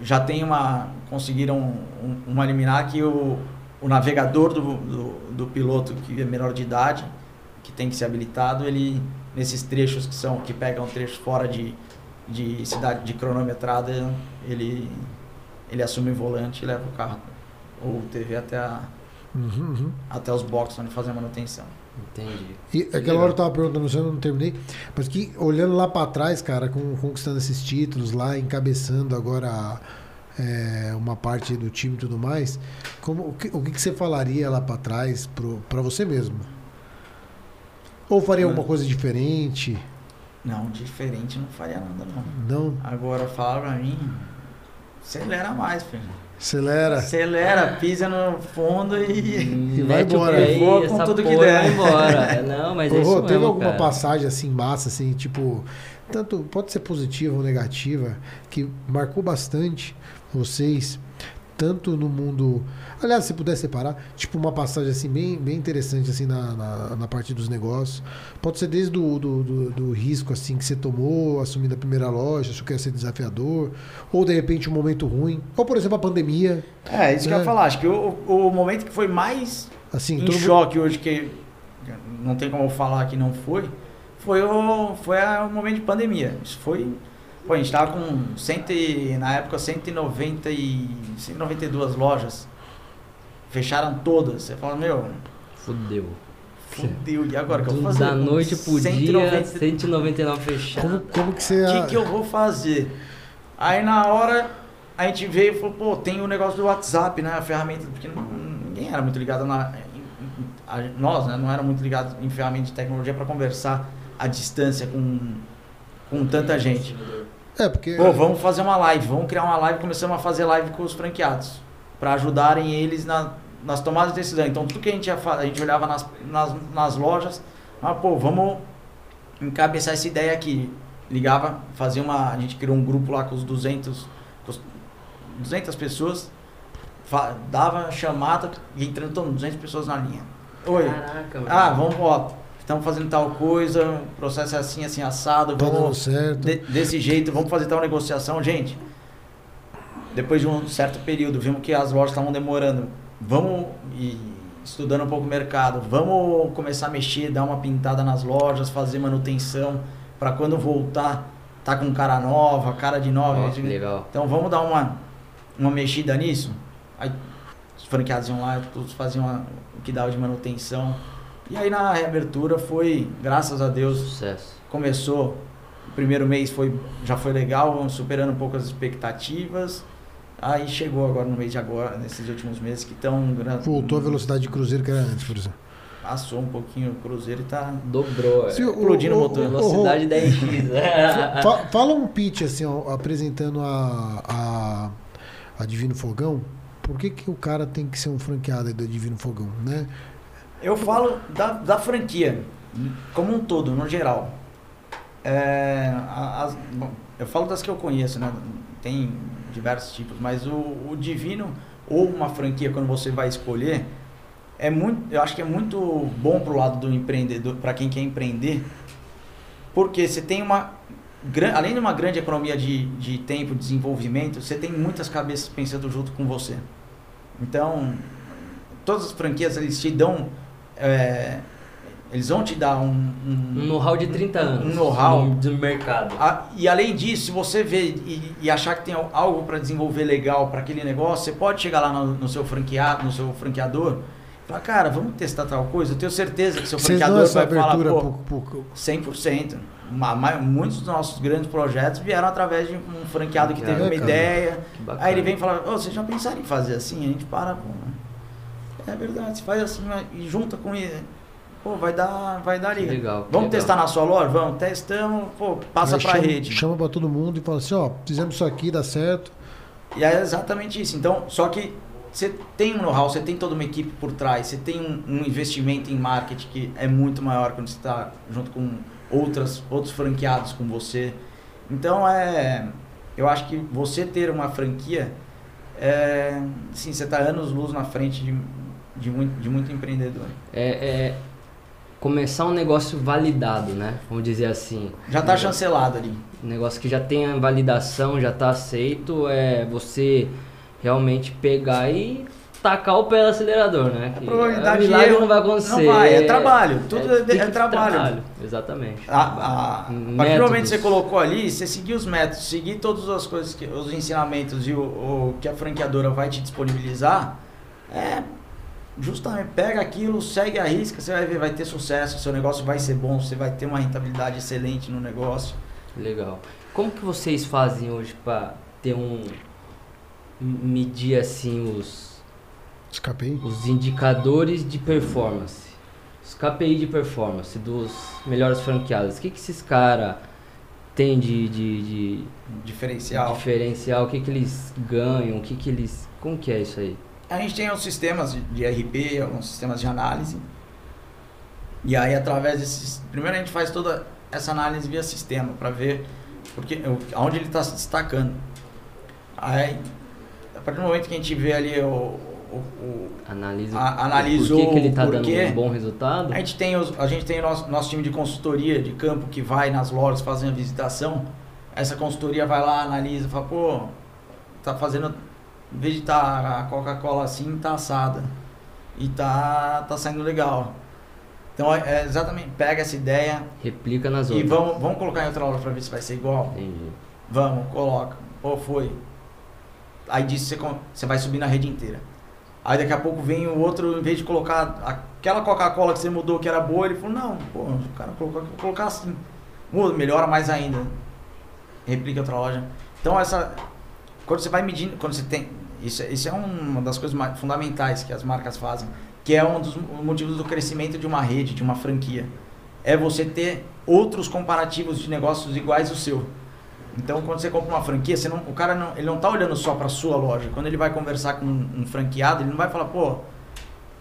Já tem uma. Conseguiram um- uma liminar que o, o navegador do, do, do piloto, que é menor de idade, que tem que ser habilitado, ele nesses trechos que são que pegam trechos fora de, de cidade de cronometrada, ele ele assume o volante e leva o carro ou TV até a, Uhum, uhum. até os boxes onde fazer a manutenção. Entendi. E Que aquela legal. hora eu tava perguntando, eu não terminei, mas que olhando lá pra trás, cara, com, conquistando esses títulos lá, encabeçando agora é, uma parte do time e tudo mais, como, o, que, o que você falaria lá pra trás pro, pra você mesmo? Ou faria Hum. alguma coisa diferente? Não, diferente não faria nada não. Não? Agora fala pra mim, acelera mais, filho. Acelera. Acelera, pisa no fundo e E vai embora. pé aí, Voa com tudo que der. Vai embora. Não, mas é Ô, isso Rô, mesmo, teve alguma cara. passagem assim, massa, assim, tipo, tanto pode ser positiva ou negativa, que marcou bastante vocês, tanto no mundo. Aliás, se puder separar, tipo uma passagem assim bem, bem interessante assim na, na, na parte dos negócios. Pode ser desde do, do, do, do risco assim que você tomou, assumindo a primeira loja, achou que ia ser desafiador, ou de repente um momento ruim, ou por exemplo a pandemia, É, isso que eu ia falar. Acho que o, o momento que foi mais assim, em todo choque hoje, que não tem como falar que não foi, foi o, foi o momento de pandemia. Isso foi. Pô, a gente tava com cento e, na época 190 e, 192 lojas. Fecharam todas. Você fala, meu, Fudeu. fudeu. E agora o que eu vou fazer? Da noite pro dia, 190 199 fechado. como, como que você O que, que eu vou fazer? Aí na hora a gente veio e falou, pô, tem o negócio do WhatsApp, né? A ferramenta, porque ninguém era muito ligado na. nós, né? Não era muito ligado em ferramenta de tecnologia para conversar à distância com, com tanta gente. É porque Pô, vamos fazer uma live, vamos criar uma live. Começamos a fazer live com os franqueados para ajudarem eles na, nas tomadas de decisão. Então, tudo que a gente ia a gente olhava nas, nas, nas lojas, ah, pô, vamos encabeçar essa ideia aqui. Ligava, fazia uma. A gente criou um grupo lá com os 200, com os 200 pessoas, dava chamada e entrando todo mundo, 200 pessoas na linha. Oi. Caraca, mano. Ah, vamos, ó, estamos fazendo tal coisa, o processo é assim, assim, assado, tá vamos certo. de- desse jeito, vamos fazer tal negociação, gente. Depois de um certo período, vimos que as lojas estavam demorando. Vamos e estudando um pouco o mercado, vamos começar a mexer, dar uma pintada nas lojas, fazer manutenção para quando voltar tá com cara nova, cara de nova. Que legal. Então vamos dar uma uma mexida nisso. Aí os franqueados iam lá, todos faziam a- o que dava de manutenção. E aí na reabertura foi, graças a Deus, Sucesso. começou o primeiro mês foi já foi legal vamos superando um pouco as expectativas aí chegou agora no mês de agora nesses últimos meses que estão Voltou a velocidade de cruzeiro que era antes, por exemplo. passou um pouquinho o cruzeiro e tá Dobrou. é. Se o- Explodindo o motor. Velocidade 10x. Fa- Fala um pitch assim, ó, apresentando a, a, a Divino Fogão. Por que, que o cara tem que ser um franqueado aí do Divino Fogão, né? Eu falo da, da franquia como um todo no geral. É, as- bom, eu falo das que eu conheço né? Tem diversos tipos mas o, o divino ou uma franquia quando você vai escolher é muito eu acho que é muito bom pro lado do empreendedor para quem quer empreender porque você tem uma além de uma grande economia de, de tempo de desenvolvimento você tem muitas cabeças pensando junto com você. Então todas as franquias eles te dão é, eles vão te dar um, um- Um know-how de 30 anos. Um know-how. no- Do mercado. a- e além disso, se você vê e, e achar que tem al- algo para desenvolver legal para aquele negócio, você pode chegar lá no, no seu franqueado, no seu franqueador, e falar, cara, vamos testar tal coisa. Eu tenho certeza que seu Vocês franqueador essa vai falar, abertura pô, pro, pro- 100%. Ma- ma- muitos dos nossos grandes projetos vieram através de um franqueado que teve é, uma cara. ideia. Aí ele vem e fala, ô, vocês já pensaram em fazer assim? A gente para, pô. É verdade, você faz assim mas- e junta com ele. pô, vai dar, vai dar liga. legal, Vamos legal. testar na sua loja? Vamos, testamos, pô, passa Aí pra chama, rede. Chama pra todo mundo e fala assim, ó, fizemos isso aqui, dá certo. E é exatamente isso. Então, só que você tem um know-how, você tem toda uma equipe por trás, você tem um, um investimento em marketing que é muito maior quando você está junto com outras, outros franqueados com você. Então, é, eu acho que você ter uma franquia, é, sim, você está anos luz na frente de, de, muito, de muito empreendedor. É, é começar um negócio validado, né? Vamos dizer assim. Já está chancelado ali. Um negócio que já tem a validação, já tá aceito, é você realmente pegar e tacar o pé do acelerador, né? A probabilidade de erro não vai acontecer. não vai, é trabalho, tudo é- tem é que- trabalho. Exatamente. A, a, a partir do Métodos. momento que você colocou ali, você seguir os métodos, seguir todas as coisas, que, os ensinamentos e o, o que a franqueadora vai te disponibilizar, é justamente pega aquilo, segue a risca, você vai ver, vai ter sucesso, seu negócio vai ser bom, você vai ter uma rentabilidade excelente no negócio. Legal. Como que vocês fazem hoje para ter um medir assim os Escapei. os indicadores de performance, os KPI de performance dos melhores franqueados? O que que esses caras têm de, de, de Diferencial. diferencial? O que que eles ganham? O que que eles como que é isso aí? A gente tem os sistemas de, RP, alguns sistemas de análise. E aí, através desses. Primeiro, a gente faz toda essa análise via sistema para ver porque, o- aonde ele está se destacando. Aí, a partir do momento que a gente vê ali o. o- o- Analisa A- analisou por que, que ele está dando um bom resultado? a gente tem, os, a gente tem o nosso, nosso time de consultoria de campo que vai nas lojas fazendo a visitação. Essa consultoria vai lá, analisa, fala, pô, tá fazendo. Em vez de tá a Coca-Cola assim, tá assada. E tá, tá saindo legal. Então é é exatamente, pega essa ideia Replica nas e outras. vamos, vamos colocar em outra loja pra ver se vai ser igual. Entendi. Vamos, coloca. Pô, foi. Aí disso você, você vai subir na rede inteira. Aí daqui a pouco vem o outro, em vez de colocar aquela Coca-Cola que você mudou que era boa, ele falou, não, pô, o cara colocou, vou colocar assim. Muda, melhora mais ainda. Replica outra loja. Então essa. Quando você vai medindo, quando você tem. Isso, é- isso é uma das coisas mais fundamentais que as marcas fazem, que é um dos motivos do crescimento de uma rede, de uma franquia. É você ter outros comparativos de negócios iguais ao seu. Então, quando você compra uma franquia, você não, o cara não, ele não tá olhando só para sua loja. Quando ele vai conversar com um, um franqueado, ele não vai falar, pô,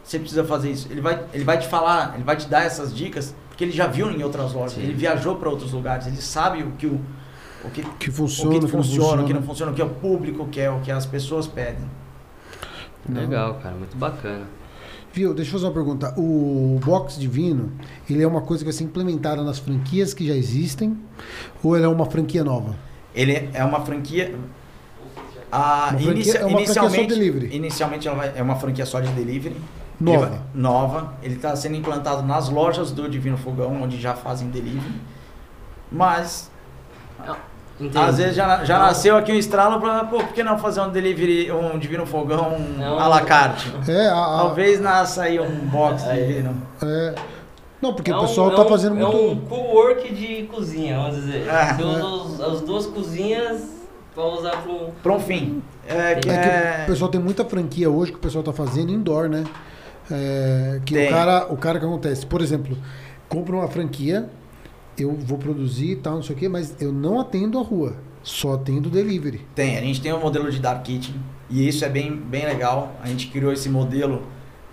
você precisa fazer isso. Ele vai, ele vai te falar, ele vai te dar essas dicas, porque ele já viu em outras lojas, Sim. ele viajou para outros lugares, ele sabe o que o, o que, Que o funciona, que funciona, o que não funciona, o que é o público quer, o que as pessoas pedem. Legal, cara, muito bacana. Viu, deixa eu fazer uma pergunta. O box divino, ele é uma coisa que vai ser implementada nas franquias que já existem ou ele é uma franquia nova? Ele é uma franquia. A, Uma franquia- inicia- é uma franquia só inicialmente, delivery. inicialmente ela vai- é uma franquia só de delivery. Nova. Ele vai- nova. Ele está sendo implantado nas lojas do Divino Fogão, onde já fazem delivery. Mas, Entendi. às vezes já, já Não. nasceu aqui um estralo para, pô, por que não fazer um delivery, um Divino Fogão à la carte? É, a, a- Talvez nasça aí um box Aí. divino. é- Não, porque É o um- pessoal é tá um- fazendo É muito. um co-work de cozinha, vamos dizer. É. Você usa os- as duas cozinhas pra usar pro. Para um fim. É que É é... que o pessoal tem muita franquia hoje que o pessoal tá fazendo indoor, né? É, que Tem. o cara, o cara que acontece, por exemplo, compra uma franquia, eu vou produzir e tal, não sei o quê, mas eu não atendo a rua, só atendo delivery. Tem, a gente tem um modelo de Dark Kitchen e isso é bem, bem legal. A gente criou esse modelo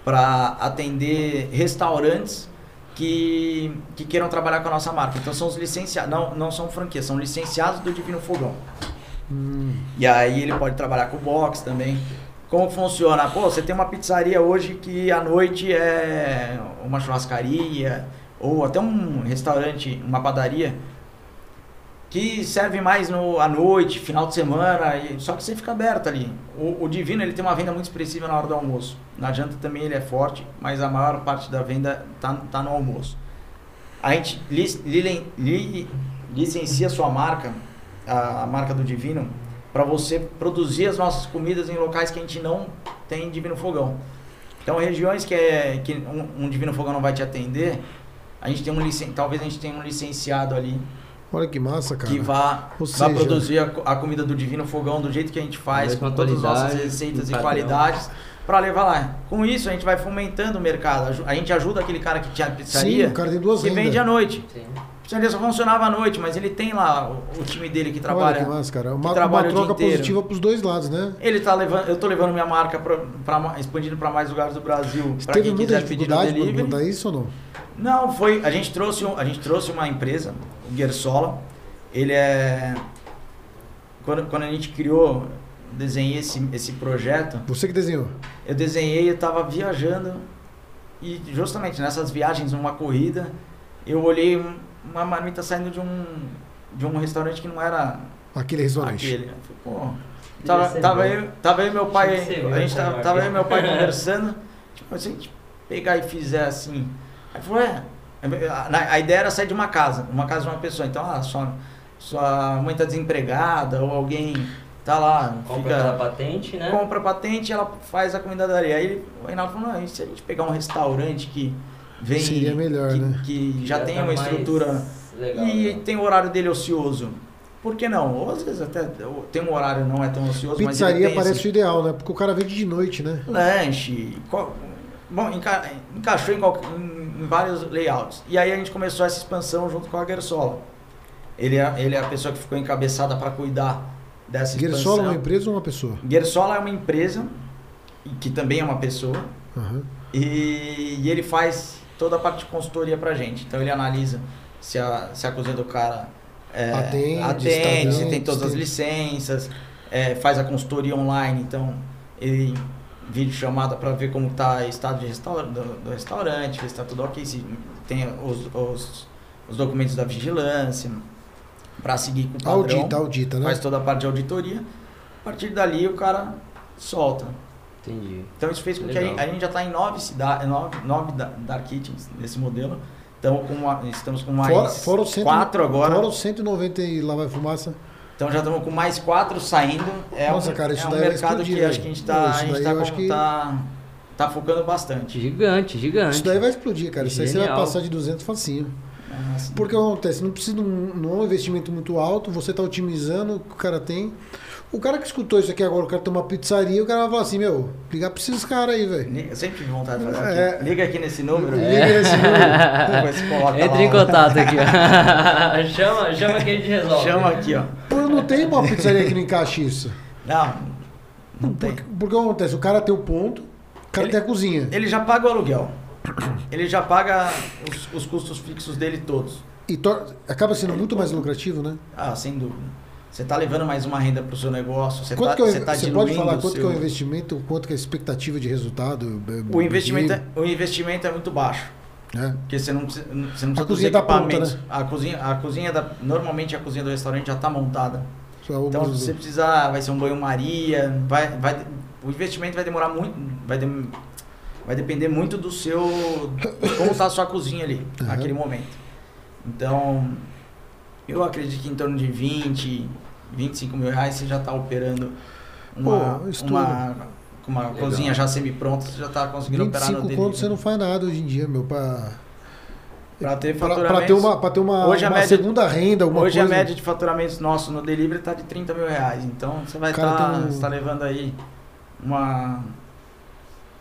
para atender restaurantes que, que queiram trabalhar com a nossa marca. Então são os licenciados, não, não são franquias, são licenciados do Divino Fogão. Hum, E aí ele pode trabalhar com box também. Como funciona? Pô, você tem uma pizzaria hoje que à noite é uma churrascaria ou até um restaurante, uma padaria que serve mais no, à noite, final de semana, e, só que você fica aberto ali. O, o Divino ele tem uma venda muito expressiva na hora do almoço. Na janta também ele é forte, mas a maior parte da venda tá, tá no almoço. A gente lic- li- li- licencia sua marca, a, a marca do Divino, para você produzir as nossas comidas em locais que a gente não tem Divino Fogão. Então, regiões que, é, que um, um Divino Fogão não vai te atender, a gente tem um licen, talvez a gente tenha um licenciado ali olha que massa, cara. que vá, Ou vá seja- produzir a, a comida do Divino Fogão do jeito que a gente faz, com todas as nossas receitas e qualidades, para levar lá. Com isso, a gente vai fomentando o mercado. A gente ajuda aquele cara que tinha pizzaria Sim, o cara tem duas que rendas. vende à noite. Sim. A pizzaria só funcionava à noite, mas ele tem lá o, o time dele que trabalha. Olha que massa, cara. Uma, trabalha uma troca positiva pros dois lados, né? Ele tá levando, eu tô levando minha marca pra, pra expandindo para mais lugares do Brasil. Para Teve quem muita quiser pedir no dificuldade pra delivery. montar isso ou não? Não, foi. A gente trouxe, um- a gente trouxe uma empresa, o Gersola. Ele é. Quando, quando a gente criou, desenhei esse, esse projeto, Você que desenhou. eu desenhei, eu tava viajando. E justamente nessas viagens, numa corrida, eu olhei um- uma marmita saindo de um, de um restaurante que não era Aquele restaurante. aquele. Eu falei, pô. Tava, tava, eu, tava eu e meu pai, a gente tava, tava eu e meu pai conversando. Tipo, se a gente pegar e fizer assim. Aí falou, é. A, a ideia era sair de uma casa, uma casa de uma pessoa. Então, ah, sua, sua mãe tá desempregada, ou alguém tá lá, Compra fica, patente, né? compra patente ela faz a comidaria. Aí ele- o Reinaldo falou, não, e se a gente pegar um restaurante que vem. Seria melhor, que, né? que já, tem tá uma estrutura. Legal, e né? tem o horário dele ocioso. Por que não? Ou às vezes até tem um horário não é tão ocioso, mas Pizzaria ele tem parece esse o ideal, né? Porque o cara vende de noite, né? lanche. qual- bom, enca- encaixou em, qual- em- vários layouts. E aí a gente começou essa expansão junto com a Gersola. Ele é, ele é a pessoa que ficou encabeçada para cuidar dessa expansão. Gersola é uma empresa ou uma pessoa? Gersola é uma empresa que também é uma pessoa Aham. e, e ele faz toda a parte de consultoria pra gente. Então ele analisa se a, se a cozinha do cara é, Atende, atende, se tem todas as licenças, é, faz a consultoria online, então ele vídeo chamada para ver como está o estado de restaura, do, do restaurante, ver se está tudo ok, se tem os, os, os documentos da vigilância, para seguir com o padrão Audita, audita, né? faz toda a parte de auditoria. A partir dali o cara solta. Entendi. Então isso fez com que a Legal. gente, a gente já está em nove cidades, nove, nove da- dark kitchens nesse modelo. Então com uma- estamos com mais Fora, fora cento- quatro agora. Fora os 190 e lá vai fumaça. Então já estamos com mais quatro saindo. É Nossa, um, cara, isso é um daí vai mercado explodir, que velho. acho que a gente está tá, acho que- tá, tá focando bastante. Gigante, gigante. Isso daí vai explodir, cara. Isso aí você vai passar de 200 facinho. Nossa. Porque o que acontece? Não precisa de um, não é um investimento muito alto, você está otimizando o que o cara tem. O cara que escutou isso aqui agora, o cara tem uma pizzaria, o cara vai falar assim, meu, ligar pra esses caras aí, velho. Eu sempre tive vontade de fazer É. aqui. Liga aqui nesse número. Liga nesse número. Lá, em contato aqui, ó. chama, chama que a gente resolve. Chama aqui, ó. Pô, não tem uma pizzaria que não encaixe isso. Não, não tem. Porque, porque o que acontece? O cara tem o ponto, o cara Ele- tem a cozinha. Ele já paga o aluguel. Ele já paga os, os custos fixos dele todos. E acaba sendo muito mais lucrativo, né? Ah, sem dúvida. Você está levando mais uma renda para o seu negócio. Você tá, que é você tá você pode falar quanto seu- que é o investimento, quanto que é a expectativa de resultado? O investimento, é, o investimento é muito baixo. né? Porque você não precisa, você não precisa A dos cozinha tá pronta, equipamentos. né? A cozinha, a cozinha da, normalmente a cozinha do restaurante já está montada. Só o- Então, se você precisar, vai ser um banho-maria, vai, vai, o investimento vai demorar muito, vai, dem- vai depender muito do seu, como está a sua cozinha ali, Aham. naquele momento. Então, eu acredito que em torno de 20, 25 mil reais você já está operando uma, Pô, uma, com uma Legal. cozinha já semi-pronta, você já está conseguindo operar no 25 delivery. conto você não faz nada hoje em dia, meu. Pra, Pra ter faturamento. ter uma, pra ter uma, Hoje a uma média- segunda renda, alguma Hoje coisa. a média de faturamentos nosso no delivery está de 30 mil reais. Então você vai estar tem um- tá levando aí uma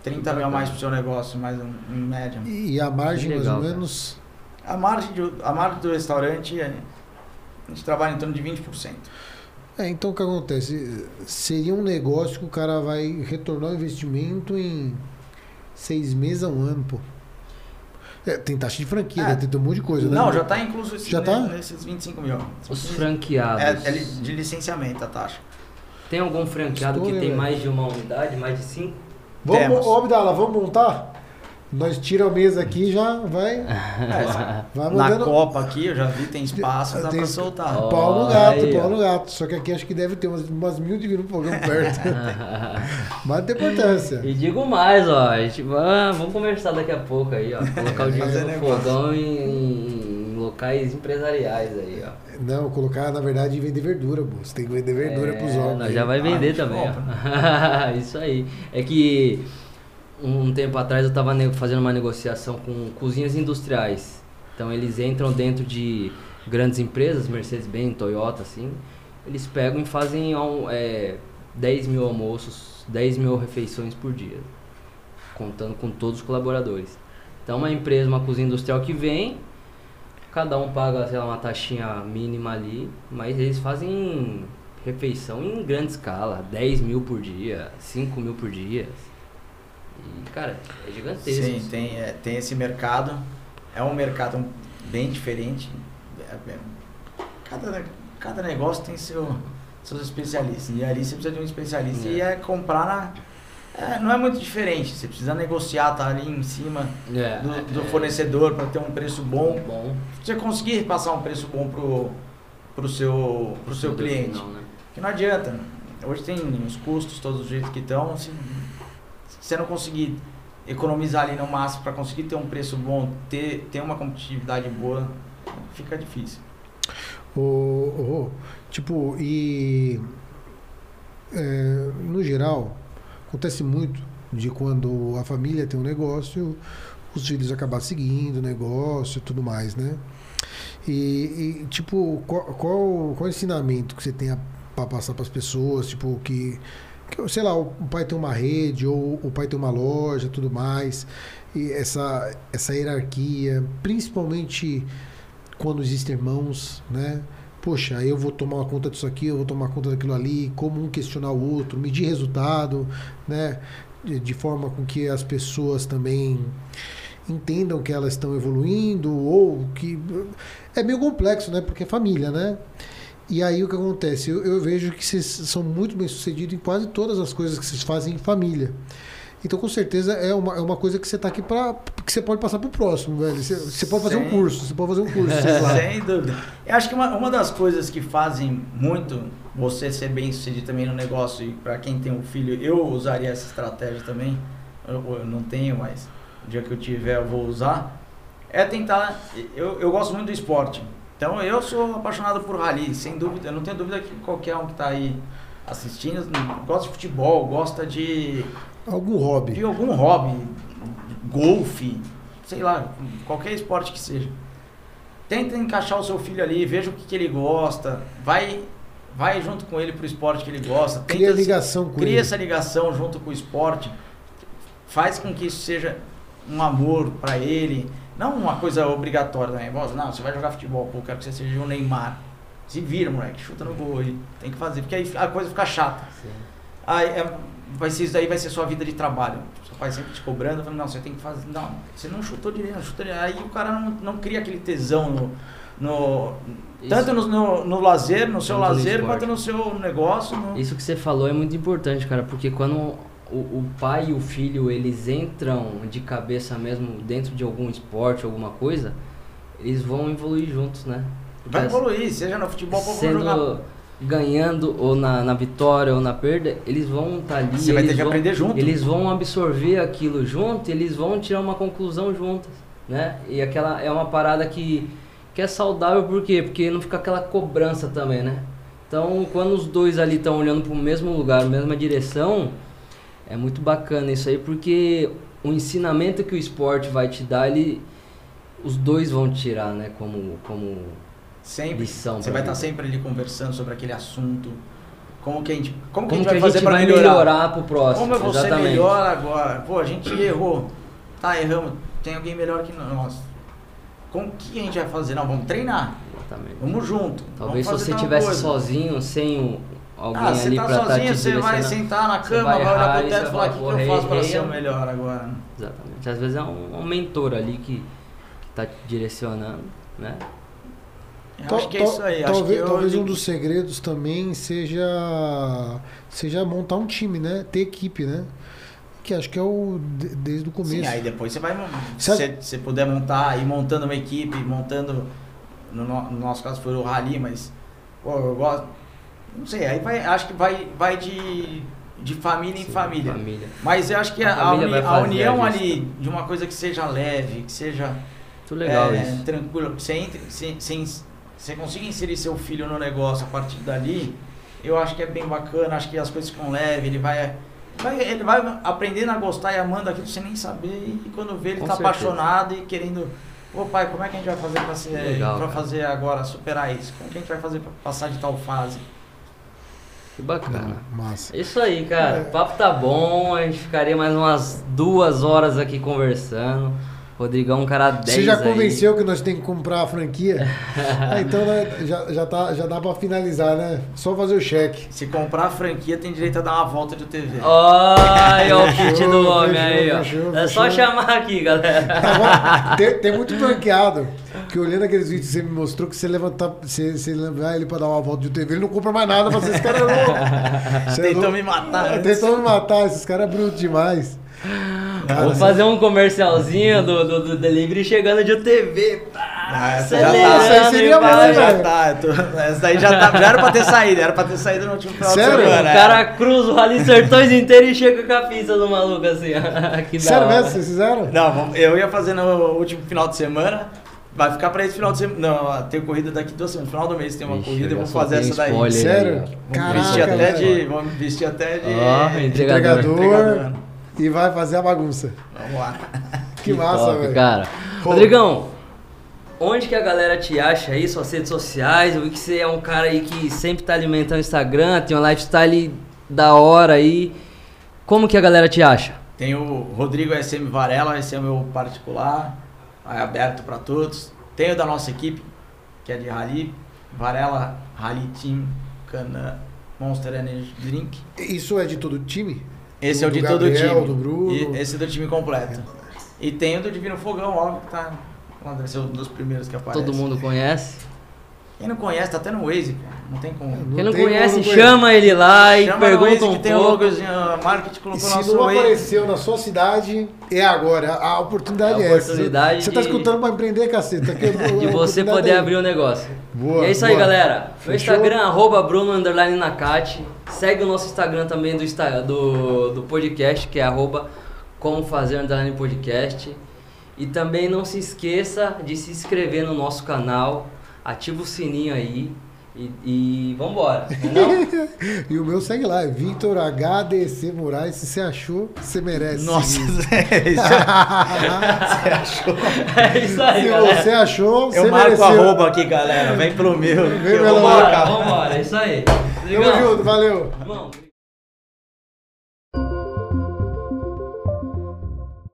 30 mil a mais pro seu negócio, mais um- em média. E a margem, Que mais legal, ou cara. menos. A margem, de- a margem do restaurante é, a gente trabalha em torno de 20%. É, então o que acontece? Seria um negócio que o cara vai retornar o investimento em seis meses a um ano, pô. É, tem taxa de franquia, É. né? tem, tem um monte de coisa, né? Não, já está incluso esse, Já tá? nesses 25 mil. Os franqueados. É, é de licenciamento a taxa. Tem algum franqueado que tem velho. mais de uma unidade, mais de cinco? Vamos, ô, Abdala, vamos montar? Nós tira a mesa aqui e já vai, É, vai na. Copa aqui, eu já vi, tem espaço, dá Tem para es- soltar. Pau no gato, aí, pau no gato. Só que aqui acho que deve ter umas, umas mil de no fogão perto. Mas não tem importância. E digo mais, ó, a gente vamos conversar daqui a pouco aí, ó. Colocar o dinheiro no negócio. fogão em locais empresariais aí, ó. Não, colocar na verdade vender verdura. Você tem que vender verdura É, pros homens. Nós já vai Ah, vender gente também, ó. Isso aí. É que um tempo atrás eu tava ne- fazendo uma negociação com cozinhas industriais. Então eles entram dentro de grandes empresas, Mercedes-Benz, Toyota, assim. Eles pegam e fazem um, é, 10 mil almoços, 10 mil refeições por dia, contando com todos os colaboradores. Então, uma empresa, uma cozinha industrial que vem, cada um paga, sei lá, uma taxinha mínima ali, mas eles fazem refeição em grande escala, 10 mil por dia, 5 mil por dia. E, cara, é gigantesco. Sim, tem, é, tem esse mercado. É um mercado bem diferente. É, é, cada, cada negócio tem seu, seus especialistas. E ali você precisa de um especialista. É. E é comprar na. É, não é muito diferente. Você precisa negociar, tá ali em cima É, do, do é, fornecedor para ter um preço bom. bom Você conseguir passar um preço bom pro, pro seu, pro seu cliente. final, né? Que não adianta. Hoje tem os custos todos do jeito que estão. Se, se você não conseguir economizar ali no máximo para conseguir ter um preço bom, ter, ter uma competitividade boa, fica difícil. O, o- tipo, e é, no geral, acontece muito de quando a família tem um negócio, os filhos acabam seguindo o negócio e tudo mais, né? E, e, tipo, qual, qual, qual ensinamento que você tem para passar para as pessoas, tipo, que, que, sei lá, o pai tem uma rede ou o pai tem uma loja, tudo mais, e essa, essa hierarquia, principalmente quando existem irmãos, né? Poxa, eu vou tomar conta disso aqui, eu vou tomar conta daquilo ali, como um questionar o outro, medir resultado, né? De, de forma com que as pessoas também entendam que elas estão evoluindo ou que é meio complexo, né? Porque é família, né? E aí o que acontece? Eu, eu vejo que vocês são muito bem sucedidos em quase todas as coisas que vocês fazem em família. Então, com certeza, é uma, é uma coisa que você tá aqui para que você pode passar pro próximo, velho. Você, você pode fazer um Sim. curso, você pode fazer um curso, sei lá. Sem dúvida. Eu acho que uma, uma das coisas que fazem muito você ser bem sucedido também no negócio, e para quem tem um filho, eu usaria essa estratégia também. Eu, eu não tenho, mas o dia que eu tiver eu vou usar. É tentar. Eu, eu gosto muito do esporte. Então eu sou apaixonado por rally, sem dúvida. Eu não tenho dúvida que qualquer um que está aí assistindo gosta de futebol, gosta de Algum hobby. de algum hobby, golfe, sei lá, qualquer esporte que seja. Tenta encaixar o seu filho ali, veja o que, que ele gosta, vai vai junto com ele pro esporte que ele gosta, Cria ligação com cria ele. essa ligação junto com o esporte, faz com que isso seja um amor para ele, não uma coisa obrigatória também. Bom, Não, você vai jogar futebol, pô, eu quero que você seja o Neymar. Se vira, moleque, chuta no gol aí. Tem que fazer, porque aí a coisa fica chata. Sim. Aí é- vai ser isso daí, vai ser sua vida de trabalho. Seu pai sempre te cobrando, falando, não, você tem que fazer. Não, você não chutou direito, não chutou direito. Aí o cara não, não cria aquele tesão no. no Isso- tanto no, no, no lazer, no seu Tanto no lazer, esporte. quanto no seu negócio. no- Isso que você falou é muito importante, cara, porque quando o, o pai e o filho eles entram de cabeça mesmo dentro de algum esporte, alguma coisa, eles vão evoluir juntos, né? Vai evoluir, seja no futebol, ou sendo jogar. ganhando ou na, na vitória ou na perda, eles vão estar ali. Você vai ter que vão- aprender junto. Eles vão absorver aquilo junto, eles vão tirar uma conclusão juntas, né? E aquela é uma parada que, que é saudável por quê? Porque não fica aquela cobrança também, né? Então, quando os dois ali estão olhando para o mesmo lugar, mesma direção, é muito bacana isso aí, porque o ensinamento que o esporte vai te dar, ele os dois vão tirar, né, como como Sempre. lição Você vai estar vida. sempre ali conversando sobre aquele assunto. Como que a gente, como que como a gente vai fazer para melhorar? melhorar pro próximo. Como eu vou ser Exatamente. melhor agora? Pô, a gente errou. Tá, erramos. Tem alguém melhor que nós. Como que a gente vai fazer? Não, vamos treinar. Exatamente. Vamos junto. Talvez se vamos fazer você estivesse coisa. sozinho, sem o- alguém Ah, você ali tá pra estar sozinho, te você vai sentar na Você cama, vai vai, olhar pro teto você e falar: o que, que eu faço para "Errei, ser o errei". melhor agora? Exatamente. Às vezes é um, um mentor ali que, que tá te direcionando, né? Eu acho que é isso aí. Acho Talvez, eu talvez um dos segredos também seja seja montar um time, né? Ter equipe, né? Que acho que é o de- desde o começo. Sim, aí depois você vai. Se você, você puder montar, ir montando uma equipe, montando. No, no- no nosso caso foi o Rally, mas. Pô, eu gosto. Não sei, aí vai. Acho que vai, vai de, de família em Sim, família. família. Mas eu acho que A a, uni- a união a ali de uma coisa que seja leve, que seja Muito legal é, isso. tranquilo, que você, entre, você, consiga inserir seu filho no negócio a partir dali, eu acho que é bem bacana, acho que as coisas ficam leves, ele vai, vai- ele vai aprendendo a gostar e amando aquilo sem nem saber, e quando vê ele tá certeza. apaixonado e querendo, ô pai, como é que a gente vai fazer pra, ser, Legal, pra cara. fazer agora, superar isso? Como que a gente vai fazer pra passar de tal fase? Que bacana. Massa. É Isso aí, cara. O papo tá bom. A gente ficaria mais umas duas horas aqui conversando. Rodrigão, um cara 10 Você já aí. convenceu que nós temos que comprar a franquia? Ah, então né, já, já, tá, já dá pra finalizar, né? Só fazer o cheque. Se comprar a franquia, tem direito a dar uma volta de TV. Olha o kit do homem aí, ó. fechou, é só chamar aqui, galera. Tá bom? tem, tem muito franqueado que olhando aqueles vídeos que você me mostrou, que você levantar, você, você levar ele pra dar uma volta de TV, ele não compra mais nada, mas esse cara é louco. É Tentou louco. me matar. antes. Tentou me matar, esses caras é bruto demais. Vou fazer um comercialzinho do, do, do delivery chegando de UTV. pá, Ah, essa já tá. aí seria hein, já tá, tô- essa daí já tá. Já era pra ter saído, era pra ter saído no último final Sério? de O semana. é. cara cruza o Rally Sertões inteiro e chega com a pista do maluco assim, que Sério mesmo, vocês fizeram? Não, eu ia fazer no último final de semana. Vai ficar pra esse final de semana. Não, tem corrida daqui duas semanas. No final do mês tem uma Vixe, corrida, eu vou fazer essa daí. Sério? aí, Caraca, vestir até de. Vamos vestir até de. Ó, entregador. Entregador e vai fazer a bagunça. Vamos lá. Que, massa, top, velho. cara. Pô. Rodrigão, onde que a galera te acha aí, suas redes sociais? Eu vi que você é um cara aí que sempre tá alimentando o Instagram, tem um lifestyle da hora aí. Como que a galera te acha? Tem o Rodrigo SM Varela, esse é o meu particular, é aberto para todos. Tem o da nossa equipe, que é de Rally, Varela Rally Team Cana Monster Energy Drink. Isso é de todo time? Esse Do- é o de do todo o time. do Bruno. E esse é do time completo. E tem o do Divino Fogão, óbvio, que tá deve ser um dos primeiros que aparece. Todo mundo conhece. Quem não conhece, tá até no Waze, cara. Não tem como. Quem não tem conhece, como chama ele lá e Chama pergunta Waze um que tem o pouco. logozinho, a marketing E colocou se não Waze. apareceu na sua cidade, é agora. A oportunidade É é, a essa. oportunidade Você tá de- escutando pra empreender, caceta. Que De você poder abrir o negócio. Boa, e é isso aí, boa. galera. Meu? Instagram, arroba Bruno Underline Nakati. Segue o nosso Instagram também do, do, do podcast, que é arroba Como Fazer Underline Podcast. E também não se esqueça de se inscrever no nosso canal. Ativa o sininho aí. E, e vambora, não é? E o meu segue lá, é Victor HDC Moraes. Se você achou, você merece. Nossa, seguir. isso você achou? É isso aí, Se galera. você achou, você Eu marco mereceu. arroba aqui, galera. Vem pro meu. eu pelo. Vambora, vambora, é isso aí. Tamo junto, valeu. Irmão,